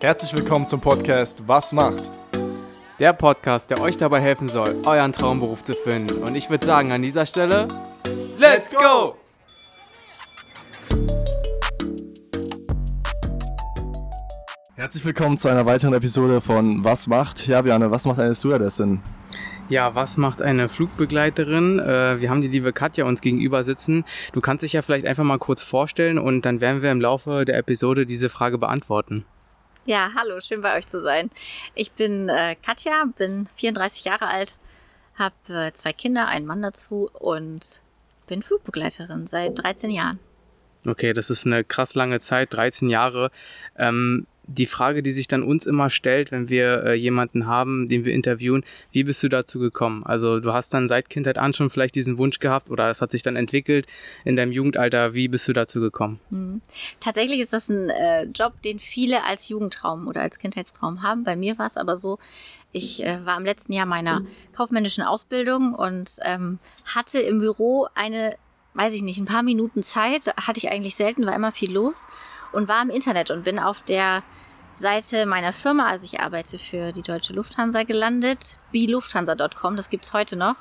Herzlich willkommen zum Podcast Was macht? Der Podcast, der euch dabei helfen soll, euren Traumberuf zu finden. Und ich würde sagen, an dieser Stelle, Let's go! Herzlich willkommen zu einer weiteren Episode von Was macht? Ja, Björn, was macht eine Stewardessen? Ja, was macht eine Flugbegleiterin? Äh, wir haben die liebe Katja uns gegenüber sitzen. Du kannst dich ja vielleicht einfach mal kurz vorstellen und dann werden wir im Laufe der Episode diese Frage beantworten. Ja, hallo, schön bei euch zu sein. Ich bin äh, Katja, bin 34 Jahre alt, habe äh, zwei Kinder, einen Mann dazu und bin Flugbegleiterin seit 13 Jahren. Okay, das ist eine krass lange Zeit, 13 Jahre. Ähm, die Frage, die sich dann uns immer stellt, wenn wir äh, jemanden haben, den wir interviewen, wie bist du dazu gekommen? Also du hast dann seit Kindheit an schon vielleicht diesen Wunsch gehabt oder es hat sich dann entwickelt in deinem Jugendalter. Wie bist du dazu gekommen? Mhm. Tatsächlich ist das ein äh, Job, den viele als Jugendtraum oder als Kindheitstraum haben. Bei mir war es aber so, ich äh, war im letzten Jahr meiner kaufmännischen Ausbildung und ähm, hatte im Büro eine, weiß ich nicht, ein paar Minuten Zeit. Hatte ich eigentlich selten, war immer viel los und war im Internet und bin auf der Seite meiner Firma, also ich arbeite für die Deutsche Lufthansa gelandet, bilufthansa.com, das gibt's heute noch.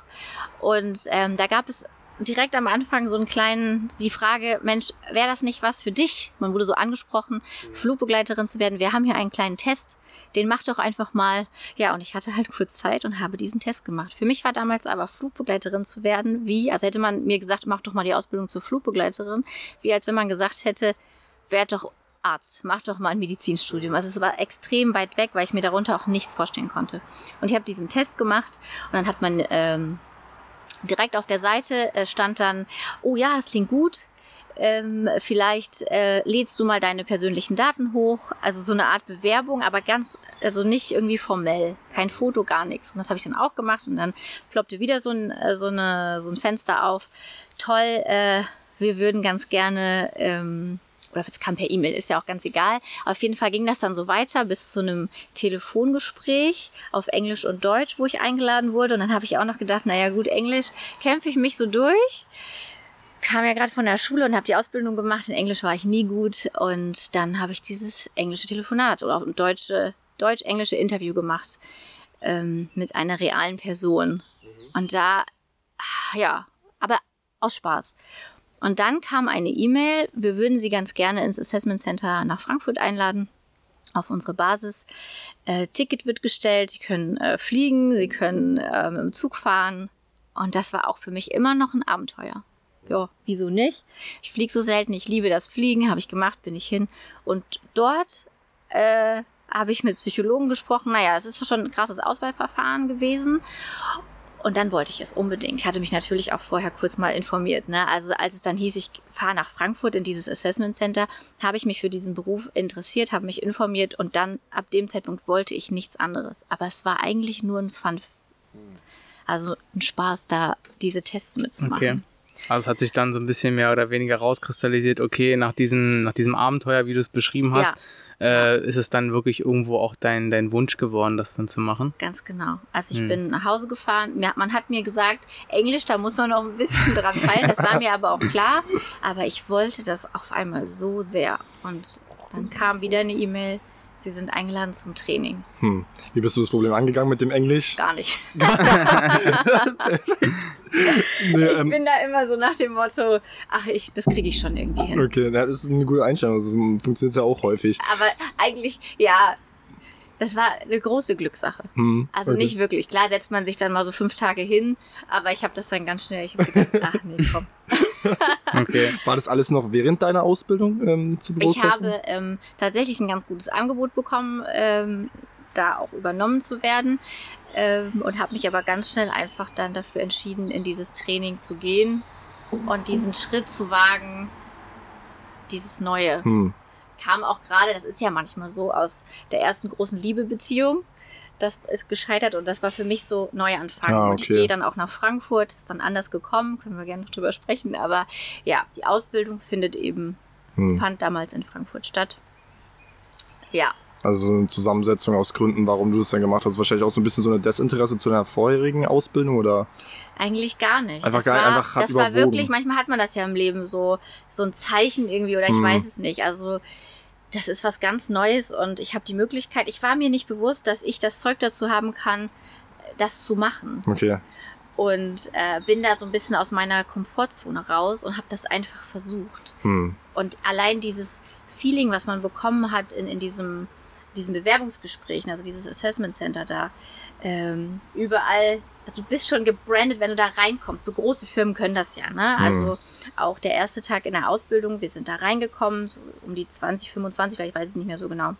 Und ähm, da gab es direkt am Anfang so einen kleinen, die Frage, Mensch, wäre das nicht was für dich? Man wurde so angesprochen, Flugbegleiterin zu werden. Wir haben hier einen kleinen Test, den mach doch einfach mal. Ja, und ich hatte halt kurz Zeit und habe diesen Test gemacht. Für mich war damals aber Flugbegleiterin zu werden, wie, also hätte man mir gesagt, mach doch mal die Ausbildung zur Flugbegleiterin, wie als wenn man gesagt hätte, werd doch Arzt, mach doch mal ein Medizinstudium. Also es war extrem weit weg, weil ich mir darunter auch nichts vorstellen konnte. Und ich habe diesen Test gemacht und dann hat man ähm, direkt auf der Seite äh, stand dann, oh ja, das klingt gut. Ähm, vielleicht äh, lädst du mal deine persönlichen Daten hoch, also so eine Art Bewerbung, aber ganz, also nicht irgendwie formell, kein Foto, gar nichts. Und das habe ich dann auch gemacht und dann ploppte wieder so ein, äh, so eine, so ein Fenster auf. Toll, äh, wir würden ganz gerne ähm, oder es kam per E-Mail, ist ja auch ganz egal. Auf jeden Fall ging das dann so weiter bis zu einem Telefongespräch auf Englisch und Deutsch, wo ich eingeladen wurde. Und dann habe ich auch noch gedacht, naja gut, Englisch kämpfe ich mich so durch. Kam ja gerade von der Schule und habe die Ausbildung gemacht. In Englisch war ich nie gut. Und dann habe ich dieses englische Telefonat oder auch ein deutsche, deutsch-englische Interview gemacht ähm, mit einer realen Person. Und da, ja, aber aus Spaß. Und dann kam eine E-Mail, wir würden Sie ganz gerne ins Assessment Center nach Frankfurt einladen, auf unsere Basis. Äh, Ticket wird gestellt, Sie können äh, fliegen, Sie können äh, mit Zug fahren. Und das war auch für mich immer noch ein Abenteuer. Ja, wieso nicht? Ich fliege so selten, ich liebe das Fliegen, habe ich gemacht, bin ich hin. Und dort äh, habe ich mit Psychologen gesprochen. Naja, es ist schon ein krasses Auswahlverfahren gewesen. Und dann wollte ich es unbedingt. Ich hatte mich natürlich auch vorher kurz mal informiert. Ne? Also als es dann hieß, ich fahre nach Frankfurt in dieses Assessment Center, habe ich mich für diesen Beruf interessiert, habe mich informiert und dann ab dem Zeitpunkt wollte ich nichts anderes. Aber es war eigentlich nur ein Fun. Also ein Spaß, da diese Tests mitzumachen. Okay. Also es hat sich dann so ein bisschen mehr oder weniger rauskristallisiert, okay, nach, diesen, nach diesem Abenteuer, wie du es beschrieben hast, ja. Äh, ist es dann wirklich irgendwo auch dein, dein Wunsch geworden, das dann zu machen? Ganz genau. Also ich hm. bin nach Hause gefahren, man hat mir gesagt, Englisch, da muss man noch ein bisschen dran feilen, das war mir aber auch klar, aber ich wollte das auf einmal so sehr und dann kam wieder eine E-Mail, Sie sind eingeladen zum Training. Hm. Wie bist du das Problem angegangen mit dem Englisch? Gar nicht. nee, ähm, ich bin da immer so nach dem Motto, ach, ich, das kriege ich schon irgendwie hin. Okay, das ist eine gute Einstellung. Also funktioniert ja auch häufig. Aber eigentlich, ja, das war eine große Glückssache. Hm, also okay. nicht wirklich. Klar setzt man sich dann mal so fünf Tage hin, aber ich habe das dann ganz schnell, ich habe gedacht, ach nee, komm. okay. War das alles noch während deiner Ausbildung ähm, zu Ich habe ähm, tatsächlich ein ganz gutes Angebot bekommen, ähm, da auch übernommen zu werden ähm, und habe mich aber ganz schnell einfach dann dafür entschieden, in dieses Training zu gehen und diesen Schritt zu wagen, dieses Neue. Hm kam auch gerade, das ist ja manchmal so, aus der ersten großen Liebebeziehung. Das ist gescheitert und das war für mich so Neuanfang. Ah, okay. Und ich gehe dann auch nach Frankfurt, ist dann anders gekommen, können wir gerne noch drüber sprechen. Aber ja, die Ausbildung findet eben, hm. fand damals in Frankfurt statt. Ja, also eine Zusammensetzung aus Gründen, warum du das dann gemacht hast. Wahrscheinlich auch so ein bisschen so eine Desinteresse zu deiner vorherigen Ausbildung oder? Eigentlich gar nicht. Einfach das gar, war, einfach das war wirklich, manchmal hat man das ja im Leben so, so ein Zeichen irgendwie oder ich hm. weiß es nicht. Also das ist was ganz Neues und ich habe die Möglichkeit, ich war mir nicht bewusst, dass ich das Zeug dazu haben kann, das zu machen. Okay. Und äh, bin da so ein bisschen aus meiner Komfortzone raus und habe das einfach versucht. Hm. Und allein dieses Feeling, was man bekommen hat in, in diesem, diesen Bewerbungsgesprächen, also dieses Assessment Center da, ähm, überall, also du bist schon gebrandet, wenn du da reinkommst. So große Firmen können das ja, ne? Mhm. Also auch der erste Tag in der Ausbildung, wir sind da reingekommen, so um die 20, 25, vielleicht weiß ich es nicht mehr so genau.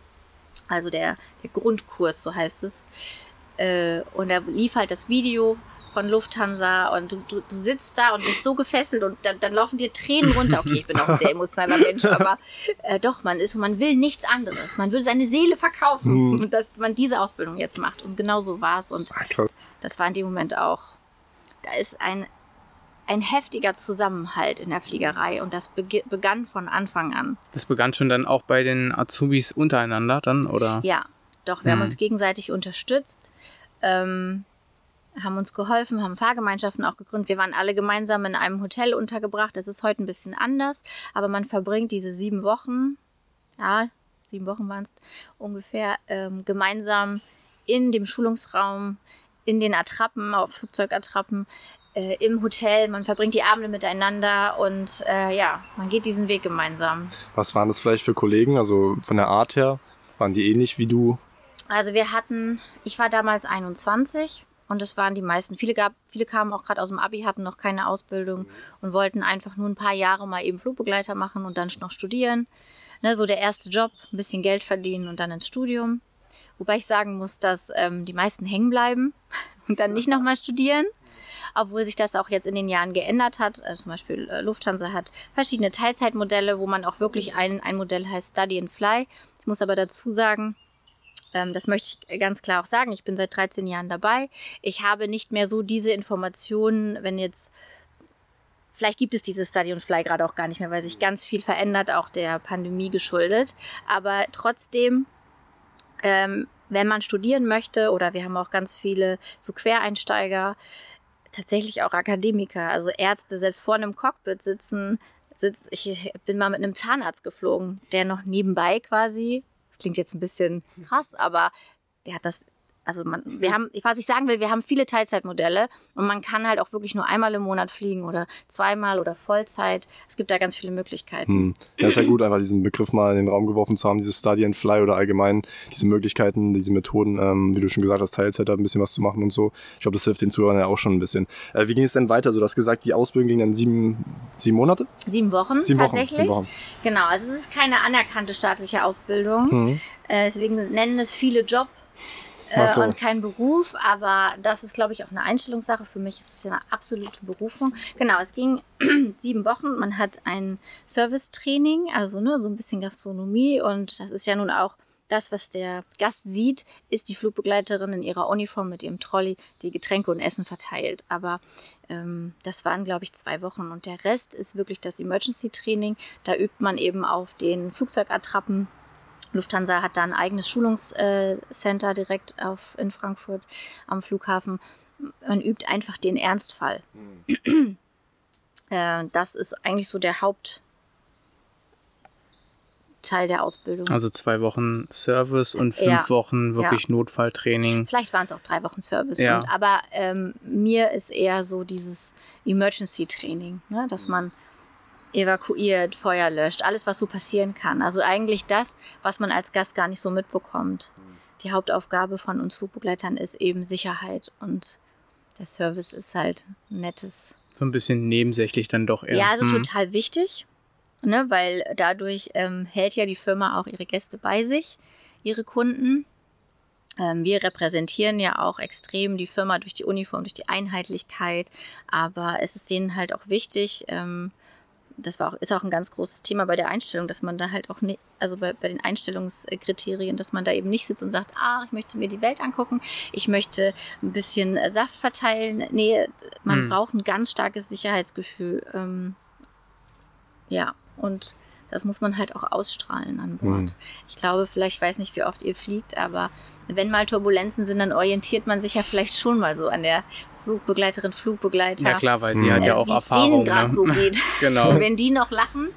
Also der, der Grundkurs, so heißt es. Äh, und da lief halt das Video von Lufthansa und du, du, du sitzt da und bist so gefesselt und dann, dann laufen dir Tränen runter. Okay, ich bin auch ein sehr emotionaler Mensch, aber äh, doch, man ist und man will nichts anderes. Man will seine Seele verkaufen Mhm. dass man diese Ausbildung jetzt macht. Und genau so war es und krass. Das war in dem Moment auch. Da ist ein, ein heftiger Zusammenhalt in der Fliegerei und das begi- begann von Anfang an. Das begann schon dann auch bei den Azubis untereinander dann, oder? Ja, doch, wir haben Mhm. uns gegenseitig unterstützt, ähm, haben uns geholfen, haben Fahrgemeinschaften auch gegründet. Wir waren alle gemeinsam in einem Hotel untergebracht. Das ist heute ein bisschen anders, aber man verbringt diese sieben Wochen, ja, sieben Wochen waren es ungefähr, ähm, gemeinsam in dem Schulungsraum, in den Attrappen, auf Flugzeugattrappen, äh, im Hotel. Man verbringt die Abende miteinander und äh, ja, man geht diesen Weg gemeinsam. Was waren das vielleicht für Kollegen? Also von der Art her, waren die ähnlich wie du? Also wir hatten, ich war damals 21 und es waren die meisten. Viele, gab, viele kamen auch gerade aus dem Abi, hatten noch keine Ausbildung und wollten einfach nur ein paar Jahre mal eben Flugbegleiter machen und dann noch studieren. Ne, so der erste Job, ein bisschen Geld verdienen und dann ins Studium. Wobei ich sagen muss, dass ähm, die meisten hängen bleiben und dann nicht nochmal studieren. Obwohl sich das auch jetzt in den Jahren geändert hat. Äh, zum Beispiel äh, Lufthansa hat verschiedene Teilzeitmodelle, wo man auch wirklich ein, ein Modell heißt Study and Fly. Ich muss aber dazu sagen, ähm, das möchte ich ganz klar auch sagen. Ich bin seit 13 Jahren dabei. Ich habe nicht mehr so diese Informationen, wenn jetzt. Vielleicht gibt es dieses Study und Fly gerade auch gar nicht mehr, weil sich ganz viel verändert, auch der Pandemie geschuldet. Aber trotzdem, ähm, wenn man studieren möchte, oder wir haben auch ganz viele so Quereinsteiger, tatsächlich auch Akademiker, also Ärzte, selbst vor einem Cockpit sitzen, sitzt, ich bin mal mit einem Zahnarzt geflogen, der noch nebenbei quasi, das klingt jetzt ein bisschen krass, aber der hat das, also man, wir haben, was ich sagen will, wir haben viele Teilzeitmodelle und man kann halt auch wirklich nur einmal im Monat fliegen oder zweimal oder Vollzeit. Es gibt da ganz viele Möglichkeiten. Hm. Ja, ist ja gut, einfach diesen Begriff mal in den Raum geworfen zu haben, dieses Study and Fly oder allgemein diese Möglichkeiten, diese Methoden, ähm, wie du schon gesagt hast, Teilzeit da ein bisschen was zu machen und so. Ich glaube, das hilft den Zuhörern ja auch schon ein bisschen. Äh, wie ging es denn weiter? So, du hast gesagt, die Ausbildung ging dann sieben, sieben Monate? Sieben Wochen Sieben Wochen. tatsächlich. Sieben Wochen. Genau, also es ist keine anerkannte staatliche Ausbildung. Hm. Äh, deswegen nennen es viele Job äh, so. und kein Beruf, aber das ist, glaube ich, auch eine Einstellungssache. Für mich ist es ja eine absolute Berufung. Genau, es ging sieben Wochen. Man hat ein Servicetraining, also ne, so ein bisschen Gastronomie und das ist ja nun auch das, was der Gast sieht, ist die Flugbegleiterin in ihrer Uniform mit ihrem Trolley, die Getränke und Essen verteilt. Aber ähm, das waren, glaube ich, zwei Wochen. Und der Rest ist wirklich das Emergency-Training. Da übt man eben auf den Flugzeugattrappen. Lufthansa hat da ein eigenes Schulungscenter direkt auf, in Frankfurt am Flughafen. Man übt einfach den Ernstfall. Äh, das ist eigentlich so der Hauptteil der Ausbildung. Also zwei Wochen Service und fünf Ja. Wochen wirklich Notfalltraining. Vielleicht waren es auch drei Wochen Service. Ja. Und, aber ähm, mir ist eher so dieses Emergency-Training, ne? dass man evakuiert, Feuer löscht, alles, was so passieren kann. Also eigentlich das, was man als Gast gar nicht so mitbekommt. Die Hauptaufgabe von uns Flugbegleitern ist eben Sicherheit und der Service ist halt ein nettes So ein bisschen nebensächlich dann doch eher. ja, also Hm. total wichtig, ne, weil dadurch ähm, hält ja die Firma auch ihre Gäste bei sich, ihre Kunden. Ähm, wir repräsentieren ja auch extrem die Firma durch die Uniform, durch die Einheitlichkeit, aber es ist denen halt auch wichtig, ähm, das war auch, ist auch ein ganz großes Thema bei der Einstellung, dass man da halt auch nicht, also bei, bei den Einstellungskriterien, dass man da eben nicht sitzt und sagt, ah, ich möchte mir die Welt angucken, ich möchte ein bisschen Saft verteilen. Nee, man Hm. braucht ein ganz starkes Sicherheitsgefühl. Ähm, ja, und das muss man halt auch ausstrahlen an Bord. Hm. Ich glaube, vielleicht, ich weiß nicht, wie oft ihr fliegt, aber wenn mal Turbulenzen sind, dann orientiert man sich ja vielleicht schon mal so an der Flugbegleiterin, Flugbegleiter. Ja klar, weil sie Hm. hat ja äh, auch wie es Erfahrung. denen gerade ne? so geht. Genau. Und wenn die noch lachen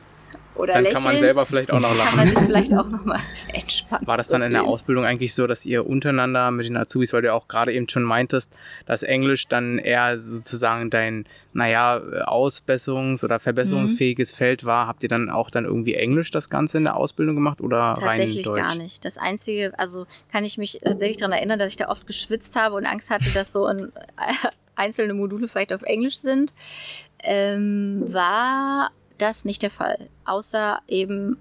oder dann lächeln. kann man selber vielleicht auch noch kann lachen. man sich vielleicht auch nochmal entspannen. War das dann in der. Ausbildung eigentlich so, dass ihr untereinander mit den Azubis, weil du ja auch gerade eben schon meintest, dass Englisch dann eher sozusagen dein, naja, ausbesserungs- oder verbesserungsfähiges Mhm. Feld war, habt ihr dann auch dann irgendwie Englisch das Ganze in der Ausbildung gemacht oder rein Tatsächlich Deutsch? gar nicht. Das Einzige, also kann ich mich tatsächlich daran erinnern, dass ich da oft geschwitzt habe und Angst hatte, dass so ein, einzelne Module vielleicht auf Englisch sind, ähm, war das nicht der Fall. Außer eben,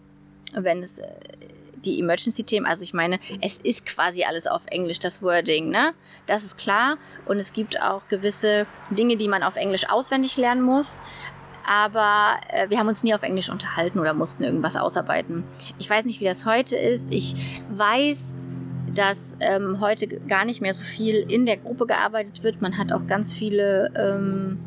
wenn es äh, die Emergency-Themen, also ich meine, es ist quasi alles auf Englisch, das Wording, ne? Das ist klar. Und es gibt auch gewisse Dinge, die man auf Englisch auswendig lernen muss. Aber äh, wir haben uns nie auf Englisch unterhalten oder mussten irgendwas ausarbeiten. Ich weiß nicht, wie das heute ist. Ich weiß, dass ähm, heute gar nicht mehr so viel in der Gruppe gearbeitet wird. Man hat auch ganz viele ähm,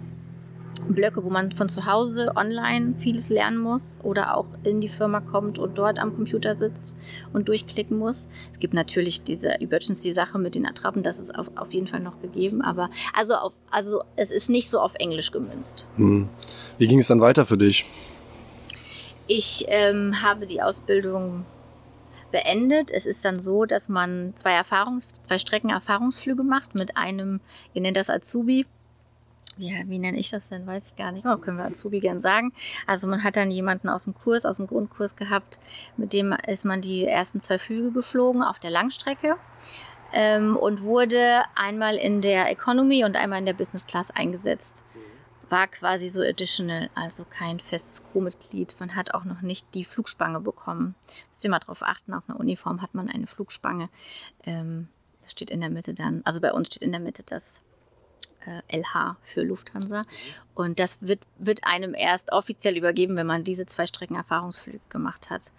Blöcke, wo man von zu Hause online vieles lernen muss oder auch in die Firma kommt und dort am Computer sitzt und durchklicken muss. Es gibt natürlich diese Emergency-Sache mit den Attrappen, das ist auf, auf jeden Fall noch gegeben, aber also, auf, also es ist nicht so auf Englisch gemünzt. Hm. Wie ging es dann weiter für dich? Ich ähm, habe die Ausbildung beendet. Es ist dann so, dass man zwei Erfahrungs-, zwei Strecken Erfahrungsflüge macht mit einem, ihr nennt das Azubi. Ja, wie nenne ich das denn? Weiß ich gar nicht. Oh, können wir Azubi gern sagen. Also man hat dann jemanden aus dem Kurs, aus dem Grundkurs gehabt, mit dem ist man die ersten zwei Flüge geflogen auf der Langstrecke ähm, und wurde einmal in der Economy und einmal in der Business Class eingesetzt war quasi so additional, also kein festes Crewmitglied. Man hat auch noch nicht die Flugspange bekommen. Müsst ihr mal drauf achten, auf einer Uniform hat man eine Flugspange. Ähm, das steht in der Mitte dann, also bei uns steht in der Mitte das LH für Lufthansa. Und das wird, wird einem erst offiziell übergeben, wenn man diese zwei Strecken Erfahrungsflüge gemacht hat.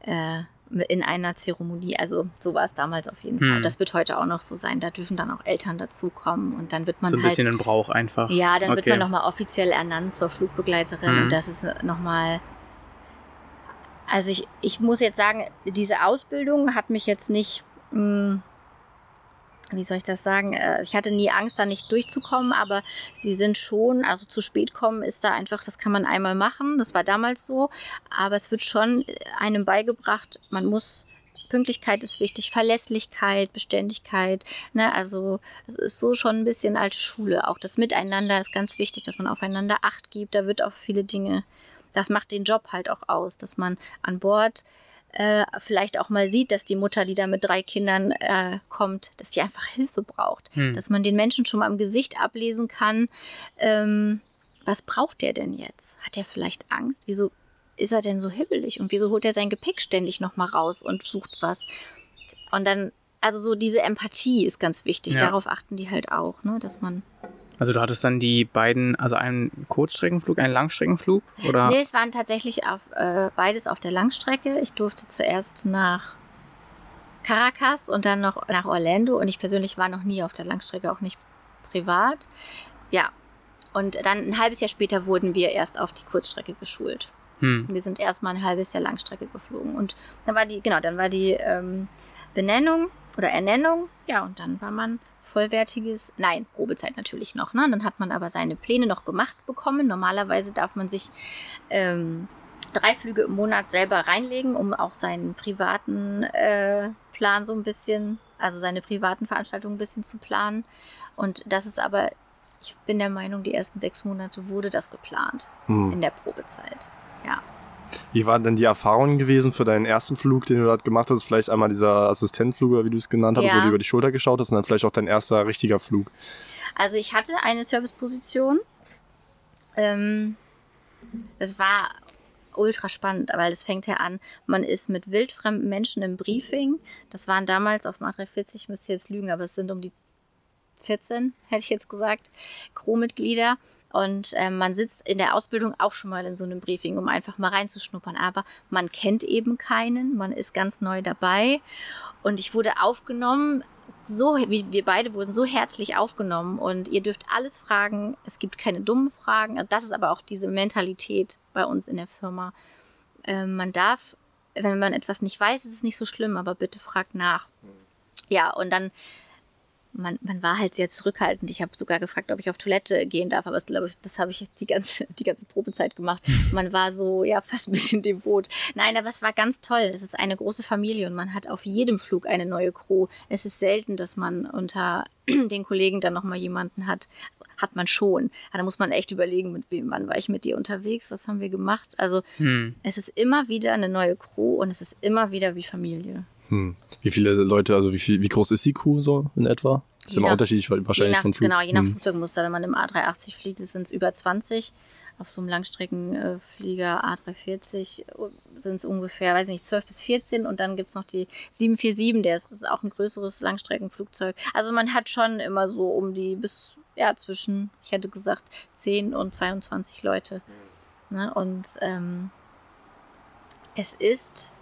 Äh, in einer Zeremonie. Also so war es damals auf jeden Hm. Fall. Das wird heute auch noch so sein. Da dürfen dann auch Eltern dazukommen und dann wird man So ein halt bisschen ein Brauch einfach. ja, dann wird Okay. man nochmal offiziell ernannt zur Flugbegleiterin Mhm. und das ist nochmal. Also ich, ich muss jetzt sagen, diese Ausbildung hat mich jetzt nicht, mh, wie soll ich das sagen, äh, ich hatte nie Angst, da nicht durchzukommen, aber sie sind schon, also zu spät kommen ist da einfach, das kann man einmal machen, das war damals so, aber es wird schon einem beigebracht, man muss, Pünktlichkeit ist wichtig, Verlässlichkeit, Beständigkeit, ne, also das ist so schon ein bisschen alte Schule. Auch das Miteinander ist ganz wichtig, dass man aufeinander Acht gibt. Da wird auf viele Dinge, das macht den Job halt auch aus, dass man an Bord äh, vielleicht auch mal sieht, dass die Mutter, die da mit drei Kindern äh, kommt, dass die einfach Hilfe braucht. Hm. Dass man den Menschen schon mal im Gesicht ablesen kann, ähm, was braucht der denn jetzt? Hat er vielleicht Angst? Wieso ist er denn so hibbelig? Und wieso holt er sein Gepäck ständig nochmal raus und sucht was? Und dann, also so diese Empathie ist ganz wichtig. Ja. Darauf achten die halt auch, ne? dass man. Also du hattest dann die beiden, also einen Kurzstreckenflug, einen Langstreckenflug? Oder? Nee, es waren tatsächlich auf, äh, beides auf der Langstrecke. Ich durfte zuerst nach Caracas und dann noch nach Orlando. Und ich persönlich war noch nie auf der Langstrecke, auch nicht privat. Ja. Und dann ein halbes Jahr später wurden wir erst auf die Kurzstrecke geschult. Hm. Wir sind erstmal ein halbes Jahr Langstrecke geflogen. Und dann war die, genau, dann war die ähm, Benennung oder Ernennung. Ja, und dann war man vollwertiges, nein, Probezeit natürlich noch. Ne? Dann hat man aber seine Pläne noch gemacht bekommen. Normalerweise darf man sich ähm, drei Flüge im Monat selber reinlegen, um auch seinen privaten äh, Plan so ein bisschen, also seine privaten Veranstaltungen ein bisschen zu planen. Und das ist aber, ich bin der Meinung, die ersten sechs Monate wurde das geplant Hm. in der Probezeit. Ja. Wie waren denn die Erfahrungen gewesen für deinen ersten Flug, den du dort gemacht hast? Vielleicht einmal dieser Assistentflug, wie du es genannt hast, Ja. wo du über die Schulter geschaut hast und dann vielleicht auch dein erster richtiger Flug. Also ich hatte eine Serviceposition. Ähm, das war ultra spannend, weil es fängt ja an, man ist mit wildfremden Menschen im Briefing. Das waren damals auf Mach 340, ich müsste jetzt lügen, aber es sind um die 14, hätte ich jetzt gesagt, Crewmitglieder. Und ähm, man sitzt in der Ausbildung auch schon mal in so einem Briefing, um einfach mal reinzuschnuppern. Aber man kennt eben keinen, man ist ganz neu dabei. Und ich wurde aufgenommen, so, wie wir beide wurden so herzlich aufgenommen. Und ihr dürft alles fragen, es gibt keine dummen Fragen. Das ist aber auch diese Mentalität bei uns in der Firma. Ähm, man darf, wenn man etwas nicht weiß, ist es nicht so schlimm, aber bitte fragt nach. Ja, und dann man, man war halt sehr zurückhaltend. Ich habe sogar gefragt, ob ich auf Toilette gehen darf, aber das glaube ich, das habe ich die ganze, die ganze Probezeit gemacht. Man war so, ja, fast ein bisschen devot. Nein, aber es war ganz toll. Es ist eine große Familie und man hat auf jedem Flug eine neue Crew. Es ist selten, dass man unter den Kollegen dann nochmal jemanden hat. Also, hat man schon. Da muss man echt überlegen, mit wem, wann war ich mit dir unterwegs, was haben wir gemacht. Also hm. es ist immer wieder eine neue Crew und es ist immer wieder wie Familie. Hm. Wie viele Leute, also wie, viel, wie groß ist die Crew so in etwa? Ist je immer nach, unterschiedlich, wahrscheinlich nach, von Flug. Genau, je nach hm. Flugzeugmuster. Wenn man im A380 fliegt, sind es über 20. Auf so einem Langstreckenflieger A340 sind es ungefähr, weiß nicht, 12 bis 14. Und dann gibt es noch die 747, der ist, ist auch ein größeres Langstreckenflugzeug. Also man hat schon immer so um die bis, ja, zwischen, ich hätte gesagt, 10 und 22 Leute. Ne? Und ähm, es ist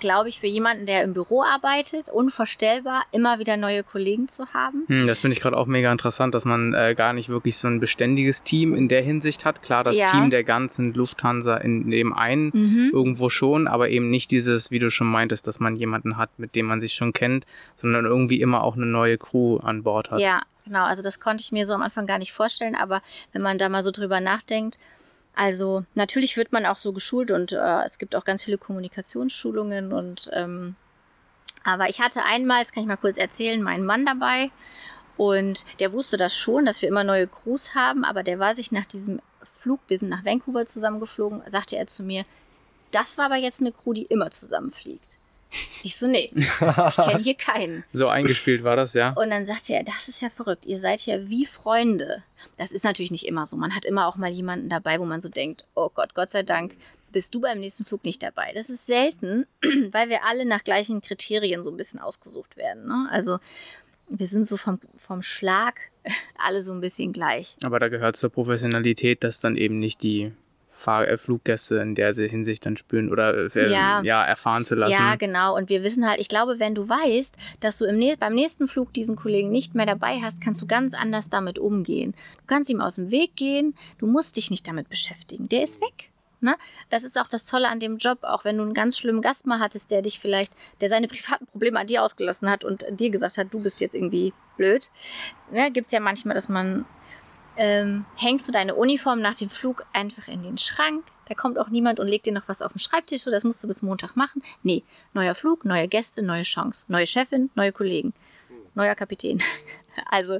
glaube ich, für jemanden, der im Büro arbeitet, unvorstellbar, immer wieder neue Kollegen zu haben. Hm, das finde ich gerade auch mega interessant, dass man äh, gar nicht wirklich so ein beständiges Team in der Hinsicht hat. Klar, das ja. Team der ganzen Lufthansa in dem einen mhm. irgendwo schon, aber eben nicht dieses, wie du schon meintest, dass man jemanden hat, mit dem man sich schon kennt, sondern irgendwie immer auch eine neue Crew an Bord hat. Ja, genau. Also das konnte ich mir so am Anfang gar nicht vorstellen, aber wenn man da mal so drüber nachdenkt, also natürlich wird man auch so geschult und äh, es gibt auch ganz viele Kommunikationsschulungen und ähm, aber ich hatte einmal, das kann ich mal kurz erzählen, meinen Mann dabei und der wusste das schon, dass wir immer neue Crews haben, aber der war sich nach diesem Flug, wir sind nach Vancouver zusammengeflogen, sagte er zu mir, das war aber jetzt eine Crew, die immer zusammenfliegt. Ich so, nee, ich kenne hier keinen. So eingespielt war das, ja. Und dann sagte er, das ist ja verrückt, ihr seid ja wie Freunde. Das ist natürlich nicht immer so. Man hat immer auch mal jemanden dabei, wo man so denkt, oh Gott, Gott sei Dank bist du beim nächsten Flug nicht dabei. Das ist selten, weil wir alle nach gleichen Kriterien so ein bisschen ausgesucht werden. Ne? Also wir sind so vom, vom Schlag alle so ein bisschen gleich. Aber da gehört zur Professionalität, dass dann eben nicht die Fahr äh, Fluggäste in der Hinsicht dann spüren oder äh, ja. ja. erfahren zu lassen. Ja, genau. Und wir wissen halt, ich glaube, wenn du weißt, dass du im, beim nächsten Flug diesen Kollegen nicht mehr dabei hast, kannst du ganz anders damit umgehen. Du kannst ihm aus dem Weg gehen, du musst dich nicht damit beschäftigen. Der ist weg. Ne? Das ist auch das Tolle an dem Job, auch wenn du einen ganz schlimmen Gast mal hattest, der dich vielleicht, der seine privaten Probleme an dir ausgelassen hat und dir gesagt hat, du bist jetzt irgendwie blöd. Ne? Gibt es ja manchmal, dass man ähm, hängst du deine Uniform nach dem Flug einfach in den Schrank. Da kommt auch niemand und legt dir noch was auf den Schreibtisch. So, das musst du bis Montag machen. Nee, neuer Flug, neue Gäste, neue Chance. Neue Chefin, neue Kollegen. Neuer Kapitän. also,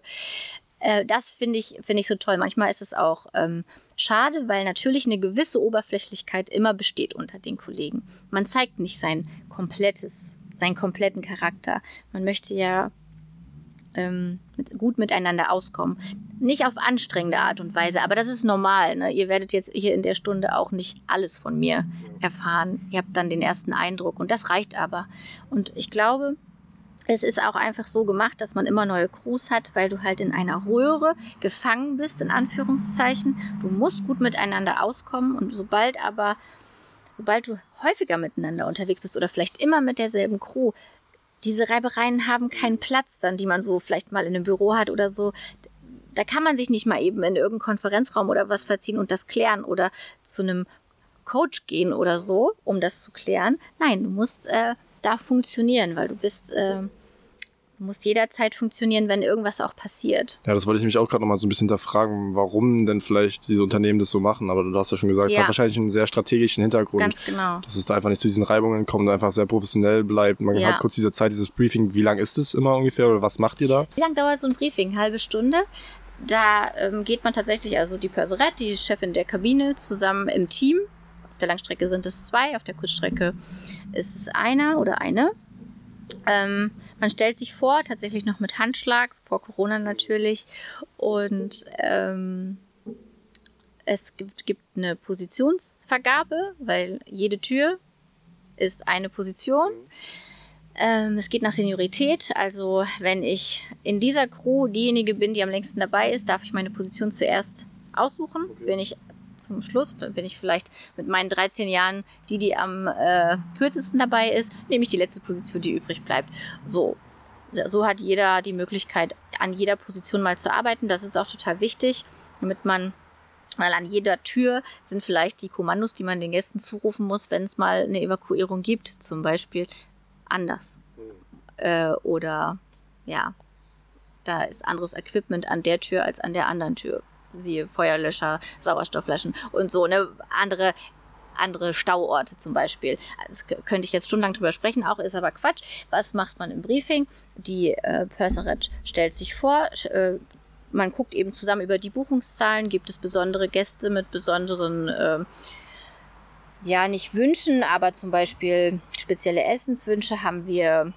äh, das finde ich, finde ich so toll. Manchmal ist es auch ähm, schade, weil natürlich eine gewisse Oberflächlichkeit immer besteht unter den Kollegen. Man zeigt nicht sein komplettes, seinen kompletten Charakter. Man möchte ja ähm, mit, gut miteinander auskommen. Nicht auf anstrengende Art und Weise, aber das ist normal. Ne? Ihr werdet jetzt hier in der Stunde auch nicht alles von mir erfahren. Ihr habt dann den ersten Eindruck und das reicht aber. Und ich glaube, es ist auch einfach so gemacht, dass man immer neue Crews hat, weil du halt in einer Röhre gefangen bist, in Anführungszeichen. Du musst gut miteinander auskommen und sobald aber, sobald du häufiger miteinander unterwegs bist oder vielleicht immer mit derselben Crew, diese Reibereien haben keinen Platz dann, die man so vielleicht mal in einem Büro hat oder so. Da kann man sich nicht mal eben in irgendeinen Konferenzraum oder was verziehen und das klären oder zu einem Coach gehen oder so, um das zu klären. Nein, du musst äh, da funktionieren, weil du bist äh, muss jederzeit funktionieren, wenn irgendwas auch passiert. Ja, das wollte ich mich auch gerade nochmal so ein bisschen hinterfragen, warum denn vielleicht diese Unternehmen das so machen. Aber du hast ja schon gesagt, ja. es hat wahrscheinlich einen sehr strategischen Hintergrund. Ganz genau. Dass es da einfach nicht zu diesen Reibungen kommt, einfach sehr professionell bleibt. Man ja. hat kurz diese Zeit, dieses Briefing. Wie lang ist es immer ungefähr oder was macht ihr da? Wie lange dauert so ein Briefing? Halbe Stunde? Da ähm, geht man tatsächlich, also die Purserette, die Chefin der Kabine, zusammen im Team. Auf der Langstrecke sind es zwei, auf der Kurzstrecke ist es einer oder eine. Ähm, man stellt sich vor, tatsächlich noch mit Handschlag, vor Corona natürlich. Und ähm, es gibt, gibt eine Positionsvergabe, weil jede Tür ist eine Position. Ähm, es geht nach Seniorität. Also wenn ich in dieser Crew diejenige bin, die am längsten dabei ist, darf ich meine Position zuerst aussuchen. Bin ich zum Schluss bin ich vielleicht mit meinen 13 Jahren die, die am äh, kürzesten dabei ist, nehme ich die letzte Position, die übrig bleibt. So. So hat jeder die Möglichkeit, an jeder Position mal zu arbeiten. Das ist auch total wichtig, damit man weil an jeder Tür sind vielleicht die Kommandos, die man den Gästen zurufen muss, wenn es mal eine Evakuierung gibt, zum Beispiel anders. Äh, oder ja, Da ist anderes Equipment an der Tür als an der anderen Tür. Siehe Feuerlöscher, Sauerstoffflaschen und so, ne? Andere andere Stauorte zum Beispiel. Das könnte ich jetzt stundenlang drüber sprechen, auch ist aber Quatsch. Was macht man im Briefing? Die äh, Purserat stellt sich vor, äh, man guckt eben zusammen über die Buchungszahlen, gibt es besondere Gäste mit besonderen, äh, ja, nicht Wünschen, aber zum Beispiel spezielle Essenswünsche haben wir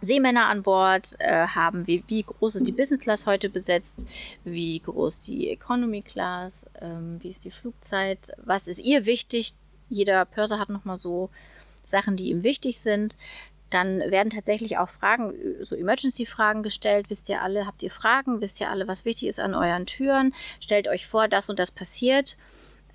Seemänner an Bord äh, haben, wie, wie groß ist die Business Class heute besetzt, wie groß die Economy Class, ähm, wie ist die Flugzeit, was ist ihr wichtig. Jeder Purser hat nochmal so Sachen, die ihm wichtig sind. Dann werden tatsächlich auch Fragen, so Emergency-Fragen gestellt. Wisst ihr alle, habt ihr Fragen? Wisst ihr alle, was wichtig ist an euren Türen? Stellt euch vor, das und das passiert.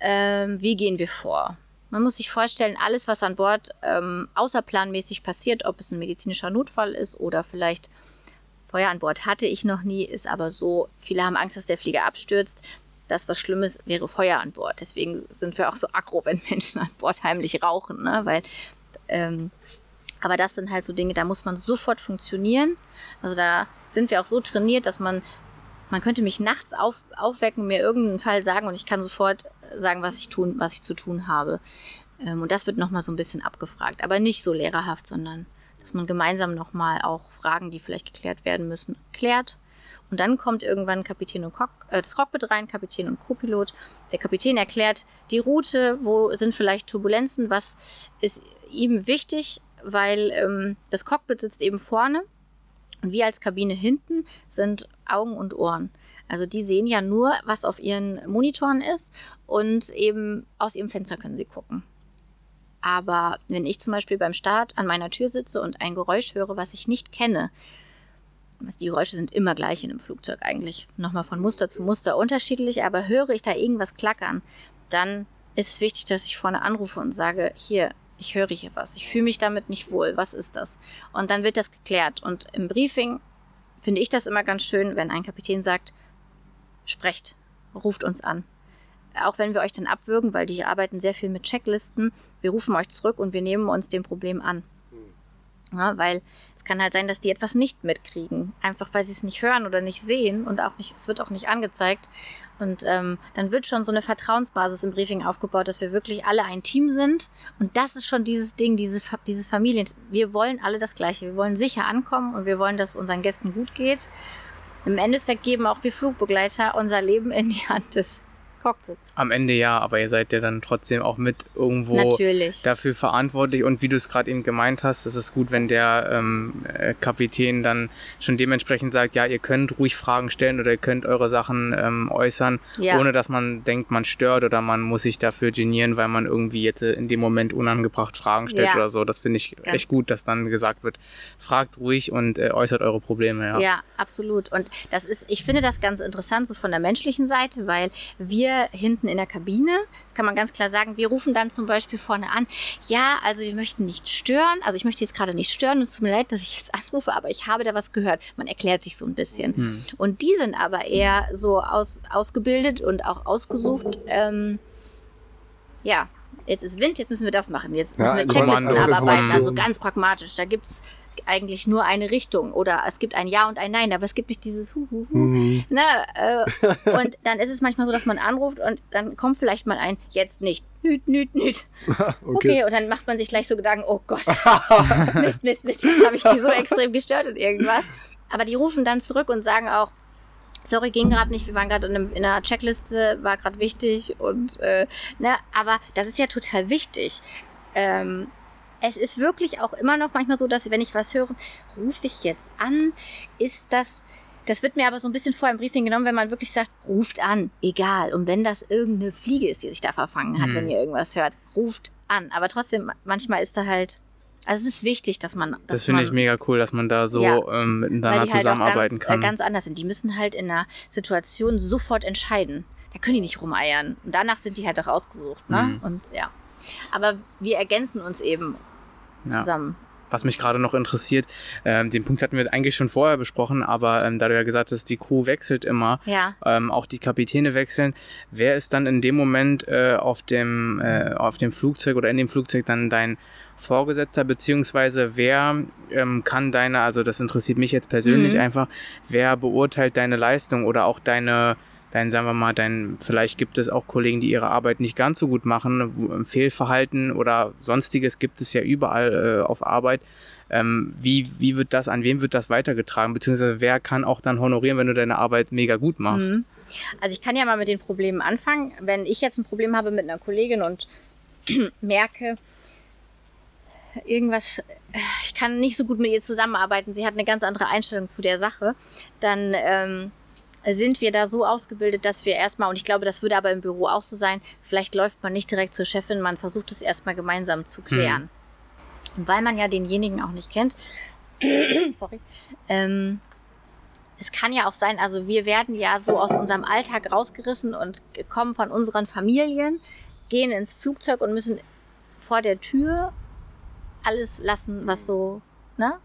Ähm, wie gehen wir vor? Man muss sich vorstellen, alles, was an Bord ähm, außerplanmäßig passiert, ob es ein medizinischer Notfall ist oder vielleicht Feuer an Bord hatte ich noch nie, ist aber so, viele haben Angst, dass der Flieger abstürzt. Das, was Schlimmes, wäre Feuer an Bord. Deswegen sind wir auch so aggro, wenn Menschen an Bord heimlich rauchen, ne? weil ähm, aber das sind halt so Dinge, da muss man sofort funktionieren. Also da sind wir auch so trainiert, dass man, man könnte mich nachts auf, aufwecken, mir irgendeinen Fall sagen und ich kann sofort sagen, was ich tun, was ich zu tun habe. Ähm, und das wird nochmal so ein bisschen abgefragt, aber nicht so lehrerhaft, sondern dass man gemeinsam nochmal auch Fragen, die vielleicht geklärt werden müssen, klärt. Und dann kommt irgendwann Kapitän und Cock, äh, das Cockpit rein, Kapitän und Copilot. Der Kapitän erklärt die Route, wo sind vielleicht Turbulenzen, was ist ihm wichtig, weil ähm, das Cockpit sitzt eben vorne und wir als Kabine hinten sind Augen und Ohren. Also die sehen ja nur, was auf ihren Monitoren ist und eben aus ihrem Fenster können sie gucken. Aber wenn ich zum Beispiel beim Start an meiner Tür sitze und ein Geräusch höre, was ich nicht kenne, die Geräusche sind immer gleich in einem Flugzeug eigentlich, nochmal von Muster zu Muster unterschiedlich, aber höre ich da irgendwas klackern, dann ist es wichtig, dass ich vorne anrufe und sage, hier, ich höre hier was, ich fühle mich damit nicht wohl, was ist das? Und dann wird das geklärt. Und im Briefing finde ich das immer ganz schön, wenn ein Kapitän sagt, sprecht, ruft uns an. Auch wenn wir euch dann abwürgen, weil die arbeiten sehr viel mit Checklisten, wir rufen euch zurück und wir nehmen uns dem Problem an. Hm. Ja, weil es kann halt sein, dass die etwas nicht mitkriegen. Einfach weil sie es nicht hören oder nicht sehen und auch nicht, es wird auch nicht angezeigt. Und ähm, dann wird schon so eine Vertrauensbasis im Briefing aufgebaut, dass wir wirklich alle ein Team sind. Und das ist schon dieses Ding, diese, diese Familien. Wir wollen alle das Gleiche. Wir wollen sicher ankommen und wir wollen, dass es unseren Gästen gut geht. Im Endeffekt geben auch wir Flugbegleiter unser Leben in die Hand. Des Cockpits. Am Ende ja, aber ihr seid ja dann trotzdem auch mit irgendwo Natürlich. dafür verantwortlich. Und wie du es gerade eben gemeint hast, es ist gut, wenn der ähm, äh, Kapitän dann schon dementsprechend sagt, ja, ihr könnt ruhig Fragen stellen oder ihr könnt eure Sachen ähm, äußern, ja. ohne dass man denkt, man stört oder man muss sich dafür genieren, weil man irgendwie jetzt in dem Moment unangebracht Fragen stellt ja. oder so. Das finde ich Ganz echt gut, dass dann gesagt wird, fragt ruhig und äh, äußert eure Probleme. Ja. ja, absolut. Und das ist, ich finde das ganz interessant so von der menschlichen Seite, weil wir hinten in der Kabine, das kann man ganz klar sagen, wir rufen dann zum Beispiel vorne an, ja, also wir möchten nicht stören, also ich möchte jetzt gerade nicht stören, es tut mir leid, dass ich jetzt anrufe, aber ich habe da was gehört. Man erklärt sich so ein bisschen. Hm. Und die sind aber eher so aus, ausgebildet und auch ausgesucht, ähm, ja, jetzt ist Wind, jetzt müssen wir das machen, jetzt müssen ja, wir Checklisten abarbeiten, also ganz pragmatisch. Da gibt es eigentlich nur eine Richtung oder es gibt ein Ja und ein Nein, aber es gibt nicht dieses Hu, Hu, Hu. Mhm. Ne, äh, und dann ist es manchmal so, dass man anruft und dann kommt vielleicht mal ein Jetzt nicht. Nüt, nüt, nüt. okay. okay, und dann macht man sich gleich so Gedanken, oh Gott, Mist, Mist, Mist, jetzt habe ich die so extrem gestört und irgendwas. Aber die rufen dann zurück und sagen auch, sorry, ging gerade nicht, wir waren gerade in, in, einer Checkliste, war gerade wichtig und äh, ne, aber das ist ja total wichtig. Ähm, es ist wirklich auch immer noch manchmal so, dass wenn ich was höre, rufe ich jetzt an? Ist das, das wird mir aber so ein bisschen vor im Briefing genommen, wenn man wirklich sagt, ruft an, egal. Und wenn das irgendeine Fliege ist, die sich da verfangen hat, hm. wenn ihr irgendwas hört, ruft an. Aber trotzdem, manchmal ist da halt, also es ist wichtig, dass man. Dass das finde ich mega cool, dass man da so ja, ähm, miteinander zusammenarbeiten halt ganz, kann. Äh, ganz anders sind. Die müssen halt in einer Situation sofort entscheiden. Da können die nicht rumeiern. Und danach sind die halt auch ausgesucht. Ne? Mhm. Und ja. Aber wir ergänzen uns eben zusammen. was mich gerade noch interessiert, ähm, den Punkt hatten wir eigentlich schon vorher besprochen, aber ähm, da du ja gesagt hast, die Crew wechselt immer, Ja. ähm, auch die Kapitäne wechseln, wer ist dann in dem Moment äh, auf, dem, äh, auf dem Flugzeug oder in dem Flugzeug dann dein Vorgesetzter, beziehungsweise wer ähm, kann deine, also das interessiert mich jetzt persönlich Mhm. einfach, wer beurteilt deine Leistung oder auch deine, dein, sagen wir mal, dein, vielleicht gibt es auch Kollegen, die ihre Arbeit nicht ganz so gut machen, Fehlverhalten oder sonstiges gibt es ja überall äh, auf Arbeit. Ähm, wie, wie wird das, an wem wird das weitergetragen, beziehungsweise wer kann auch dann honorieren, wenn du deine Arbeit mega gut machst? Mhm. Also ich kann ja mal mit den Problemen anfangen. Wenn ich jetzt ein Problem habe mit einer Kollegin und merke, irgendwas, ich kann nicht so gut mit ihr zusammenarbeiten, sie hat eine ganz andere Einstellung zu der Sache, dann ähm, sind wir da so ausgebildet, dass wir erstmal, und ich glaube, das würde aber im Büro auch so sein, vielleicht läuft man nicht direkt zur Chefin, man versucht es erstmal gemeinsam zu klären. Und weil man ja denjenigen auch nicht kennt, sorry, ähm, es kann ja auch sein, also wir werden ja so aus unserem Alltag rausgerissen und kommen von unseren Familien, gehen ins Flugzeug und müssen vor der Tür alles lassen, was so ne,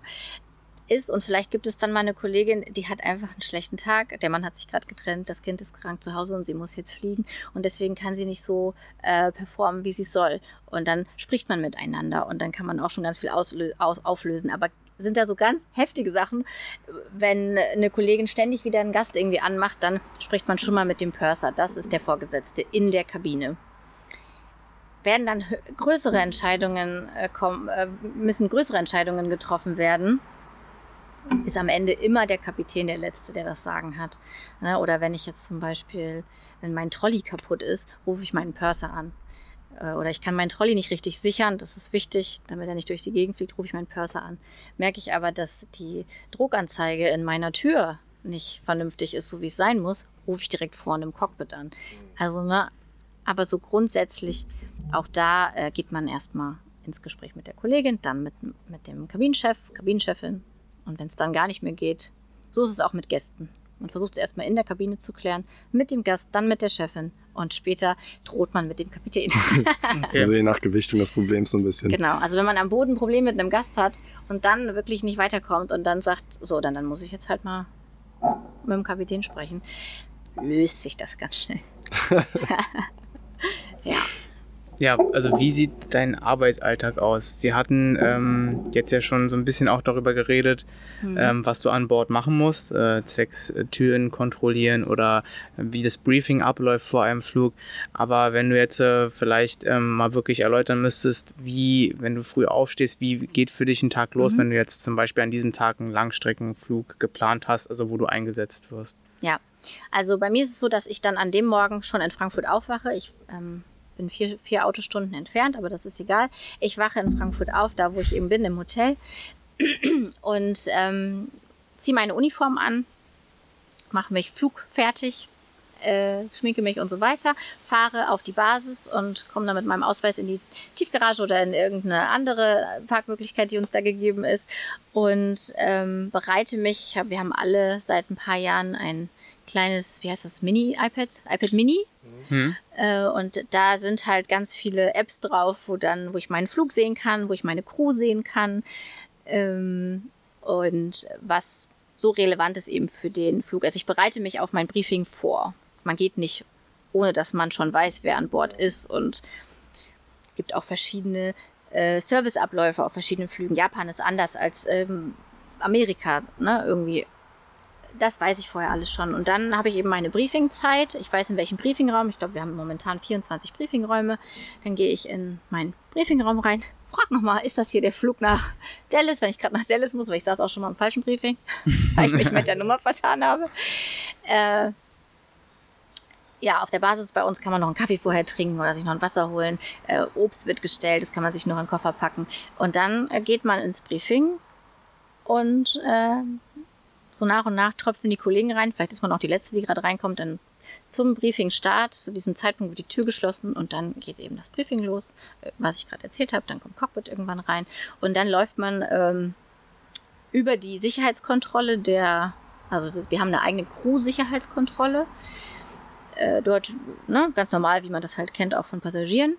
ist. Und vielleicht gibt es dann mal eine Kollegin, die hat einfach einen schlechten Tag. Der Mann hat sich gerade getrennt, das Kind ist krank zu Hause und sie muss jetzt fliegen. Und deswegen kann sie nicht so äh, performen, wie sie soll. Und dann spricht man miteinander und dann kann man auch schon ganz viel aus auflösen. Aber sind da so ganz heftige Sachen. Wenn eine Kollegin ständig wieder einen Gast irgendwie anmacht, dann spricht man schon mal mit dem Purser. Das ist der Vorgesetzte in der Kabine. Werden dann größere Entscheidungen äh, kommen, äh, müssen größere Entscheidungen getroffen werden, ist am Ende immer der Kapitän der Letzte, der das Sagen hat. Ne? Oder wenn ich jetzt zum Beispiel, wenn mein Trolley kaputt ist, rufe ich meinen Purser an. Äh, Oder ich kann meinen Trolley nicht richtig sichern, das ist wichtig, damit er nicht durch die Gegend fliegt, rufe ich meinen Purser an. Merke ich aber, dass die Druckanzeige in meiner Tür nicht vernünftig ist, so wie es sein muss, rufe ich direkt vorne im Cockpit an. Also, ne, aber so grundsätzlich, auch da äh, geht man erstmal ins Gespräch mit der Kollegin, dann mit, mit dem Kabinenchef, Kabinenchefin. Und wenn es dann gar nicht mehr geht, so ist es auch mit Gästen. Man versucht es erstmal in der Kabine zu klären, mit dem Gast, dann mit der Chefin und später droht man mit dem Kapitän. Okay. Also je nach Gewichtung des Problems so ein bisschen. genau, also wenn man am Boden ein Problem mit einem Gast hat und dann wirklich nicht weiterkommt und dann sagt, so, dann, dann muss ich jetzt halt mal mit dem Kapitän sprechen, löst sich das ganz schnell. ja. Ja, also wie sieht dein Arbeitsalltag aus? Wir hatten ähm, jetzt ja schon so ein bisschen auch darüber geredet, ähm, was du an Bord machen musst, äh, zwecks äh, Türen kontrollieren oder äh, wie das Briefing abläuft vor einem Flug. Aber wenn du jetzt äh, vielleicht ähm, mal wirklich erläutern müsstest, wie, wenn du früh aufstehst, wie geht für dich ein Tag los, wenn du jetzt zum Beispiel an diesem Tag einen Langstreckenflug geplant hast, also wo du eingesetzt wirst? Ja, also bei mir ist es so, dass ich dann an dem Morgen schon in Frankfurt aufwache. Ich ähm, bin vier, vier Autostunden entfernt, aber das ist egal. Ich wache in Frankfurt auf, da wo ich eben bin, im Hotel und ähm, ziehe meine Uniform an, mache mich flugfertig, äh, schminke mich und so weiter, fahre auf die Basis und komme dann mit meinem Ausweis in die Tiefgarage oder in irgendeine andere Parkmöglichkeit, die uns da gegeben ist und ähm, bereite mich. Ich hab, wir haben alle seit ein paar Jahren ein kleines, wie heißt das, Mini-iPad, iPad Mini. Hm? Äh, und da sind halt ganz viele Apps drauf, wo dann, wo ich meinen Flug sehen kann, wo ich meine Crew sehen kann. Ähm, und was so relevant ist eben für den Flug. Also ich bereite mich auf mein Briefing vor. Man geht nicht, ohne dass man schon weiß, wer an Bord ist. Und es gibt auch verschiedene äh, Serviceabläufe auf verschiedenen Flügen. Japan ist anders als ähm, Amerika, ne? Irgendwie das weiß ich vorher alles schon. Und dann habe ich eben meine Briefingzeit. Ich weiß, in welchem Briefingraum. Ich glaube, wir haben momentan 24 Briefingräume. Dann gehe ich in meinen Briefingraum rein. Frag nochmal, ist das hier der Flug nach Dallas, wenn ich gerade nach Dallas muss, weil ich saß auch schon mal im falschen Briefing, weil ich mich mit der Nummer vertan habe. Äh, ja, auf der Basis bei uns kann man noch einen Kaffee vorher trinken oder sich noch ein Wasser holen. Äh, Obst wird gestellt, das kann man sich noch in den Koffer packen. Und dann äh, geht man ins Briefing und äh, so nach und nach tröpfeln die Kollegen rein. Vielleicht ist man auch die Letzte, die gerade reinkommt, dann zum Briefingstart, zu diesem Zeitpunkt wird die Tür geschlossen und dann geht eben das Briefing los, äh, was ich gerade erzählt habe. Dann kommt Cockpit irgendwann rein und dann läuft man ähm, über die Sicherheitskontrolle der, also wir haben eine eigene Crew-Sicherheitskontrolle. Äh, dort, ne, ganz normal, wie man das halt kennt, auch von Passagieren.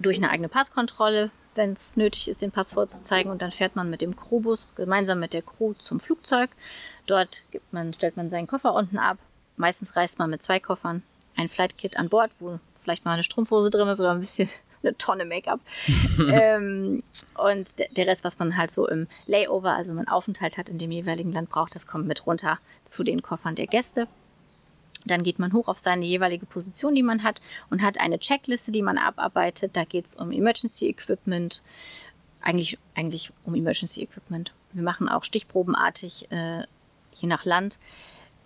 Durch eine eigene Passkontrolle wenn es nötig ist, den Pass vorzuzeigen. Und dann fährt man mit dem Crewbus gemeinsam mit der Crew zum Flugzeug. Dort gibt man, stellt man seinen Koffer unten ab. Meistens reist man mit zwei Koffern. Ein Flight-Kit an Bord, wo vielleicht mal eine Strumpfhose drin ist oder ein bisschen eine Tonne Make-up. ähm, und der Rest, was man halt so im Layover, also man Aufenthalt hat in dem jeweiligen Land braucht, das kommt mit runter zu den Koffern der Gäste. Dann geht man hoch auf seine jeweilige Position, die man hat und hat eine Checkliste, die man abarbeitet. Da geht es um Emergency Equipment, eigentlich, eigentlich um Emergency Equipment. Wir machen auch stichprobenartig, äh, je nach Land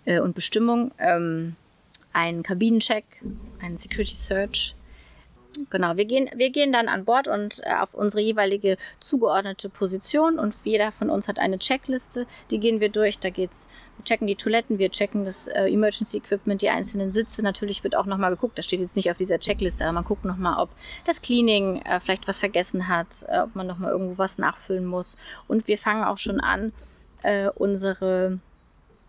äh, und Bestimmung, ähm, einen Kabinencheck, einen Security Search, Genau, wir gehen, wir gehen dann an Bord und äh, auf unsere jeweilige zugeordnete Position und jeder von uns hat eine Checkliste, die gehen wir durch. Da geht's, wir checken die Toiletten, wir checken das äh, Emergency Equipment, die einzelnen Sitze. Natürlich wird auch nochmal geguckt, das steht jetzt nicht auf dieser Checkliste, aber man guckt nochmal, ob das Cleaning äh, vielleicht was vergessen hat, äh, ob man nochmal irgendwo was nachfüllen muss. Und wir fangen auch schon an, äh, unsere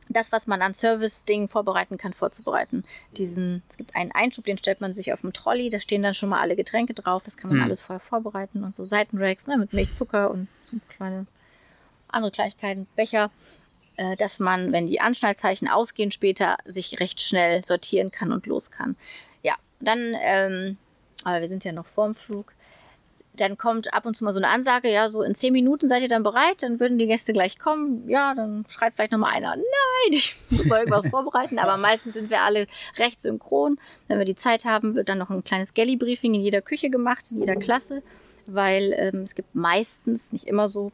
das, was man an Service-Dingen vorbereiten kann, vorzubereiten. Diesen, es gibt einen Einschub, den stellt man sich auf dem Trolley, da stehen dann schon mal alle Getränke drauf, das kann man mhm. alles vorher vorbereiten und so Seitenracks ne, mit Milch, Zucker und so kleine andere Kleinigkeiten, Becher, dass man, wenn die Anschnallzeichen ausgehen später, sich recht schnell sortieren kann und los kann. Ja, dann, ähm, aber wir sind ja noch vorm Flug dann kommt ab und zu mal so eine Ansage, ja, so in zehn Minuten seid ihr dann bereit, dann würden die Gäste gleich kommen. Ja, dann schreit vielleicht nochmal einer, nein, ich muss noch irgendwas vorbereiten. Aber meistens sind wir alle recht synchron. Wenn wir die Zeit haben, wird dann noch ein kleines Galley-Briefing in jeder Küche gemacht, in jeder Klasse, weil ähm, es gibt meistens, nicht immer so,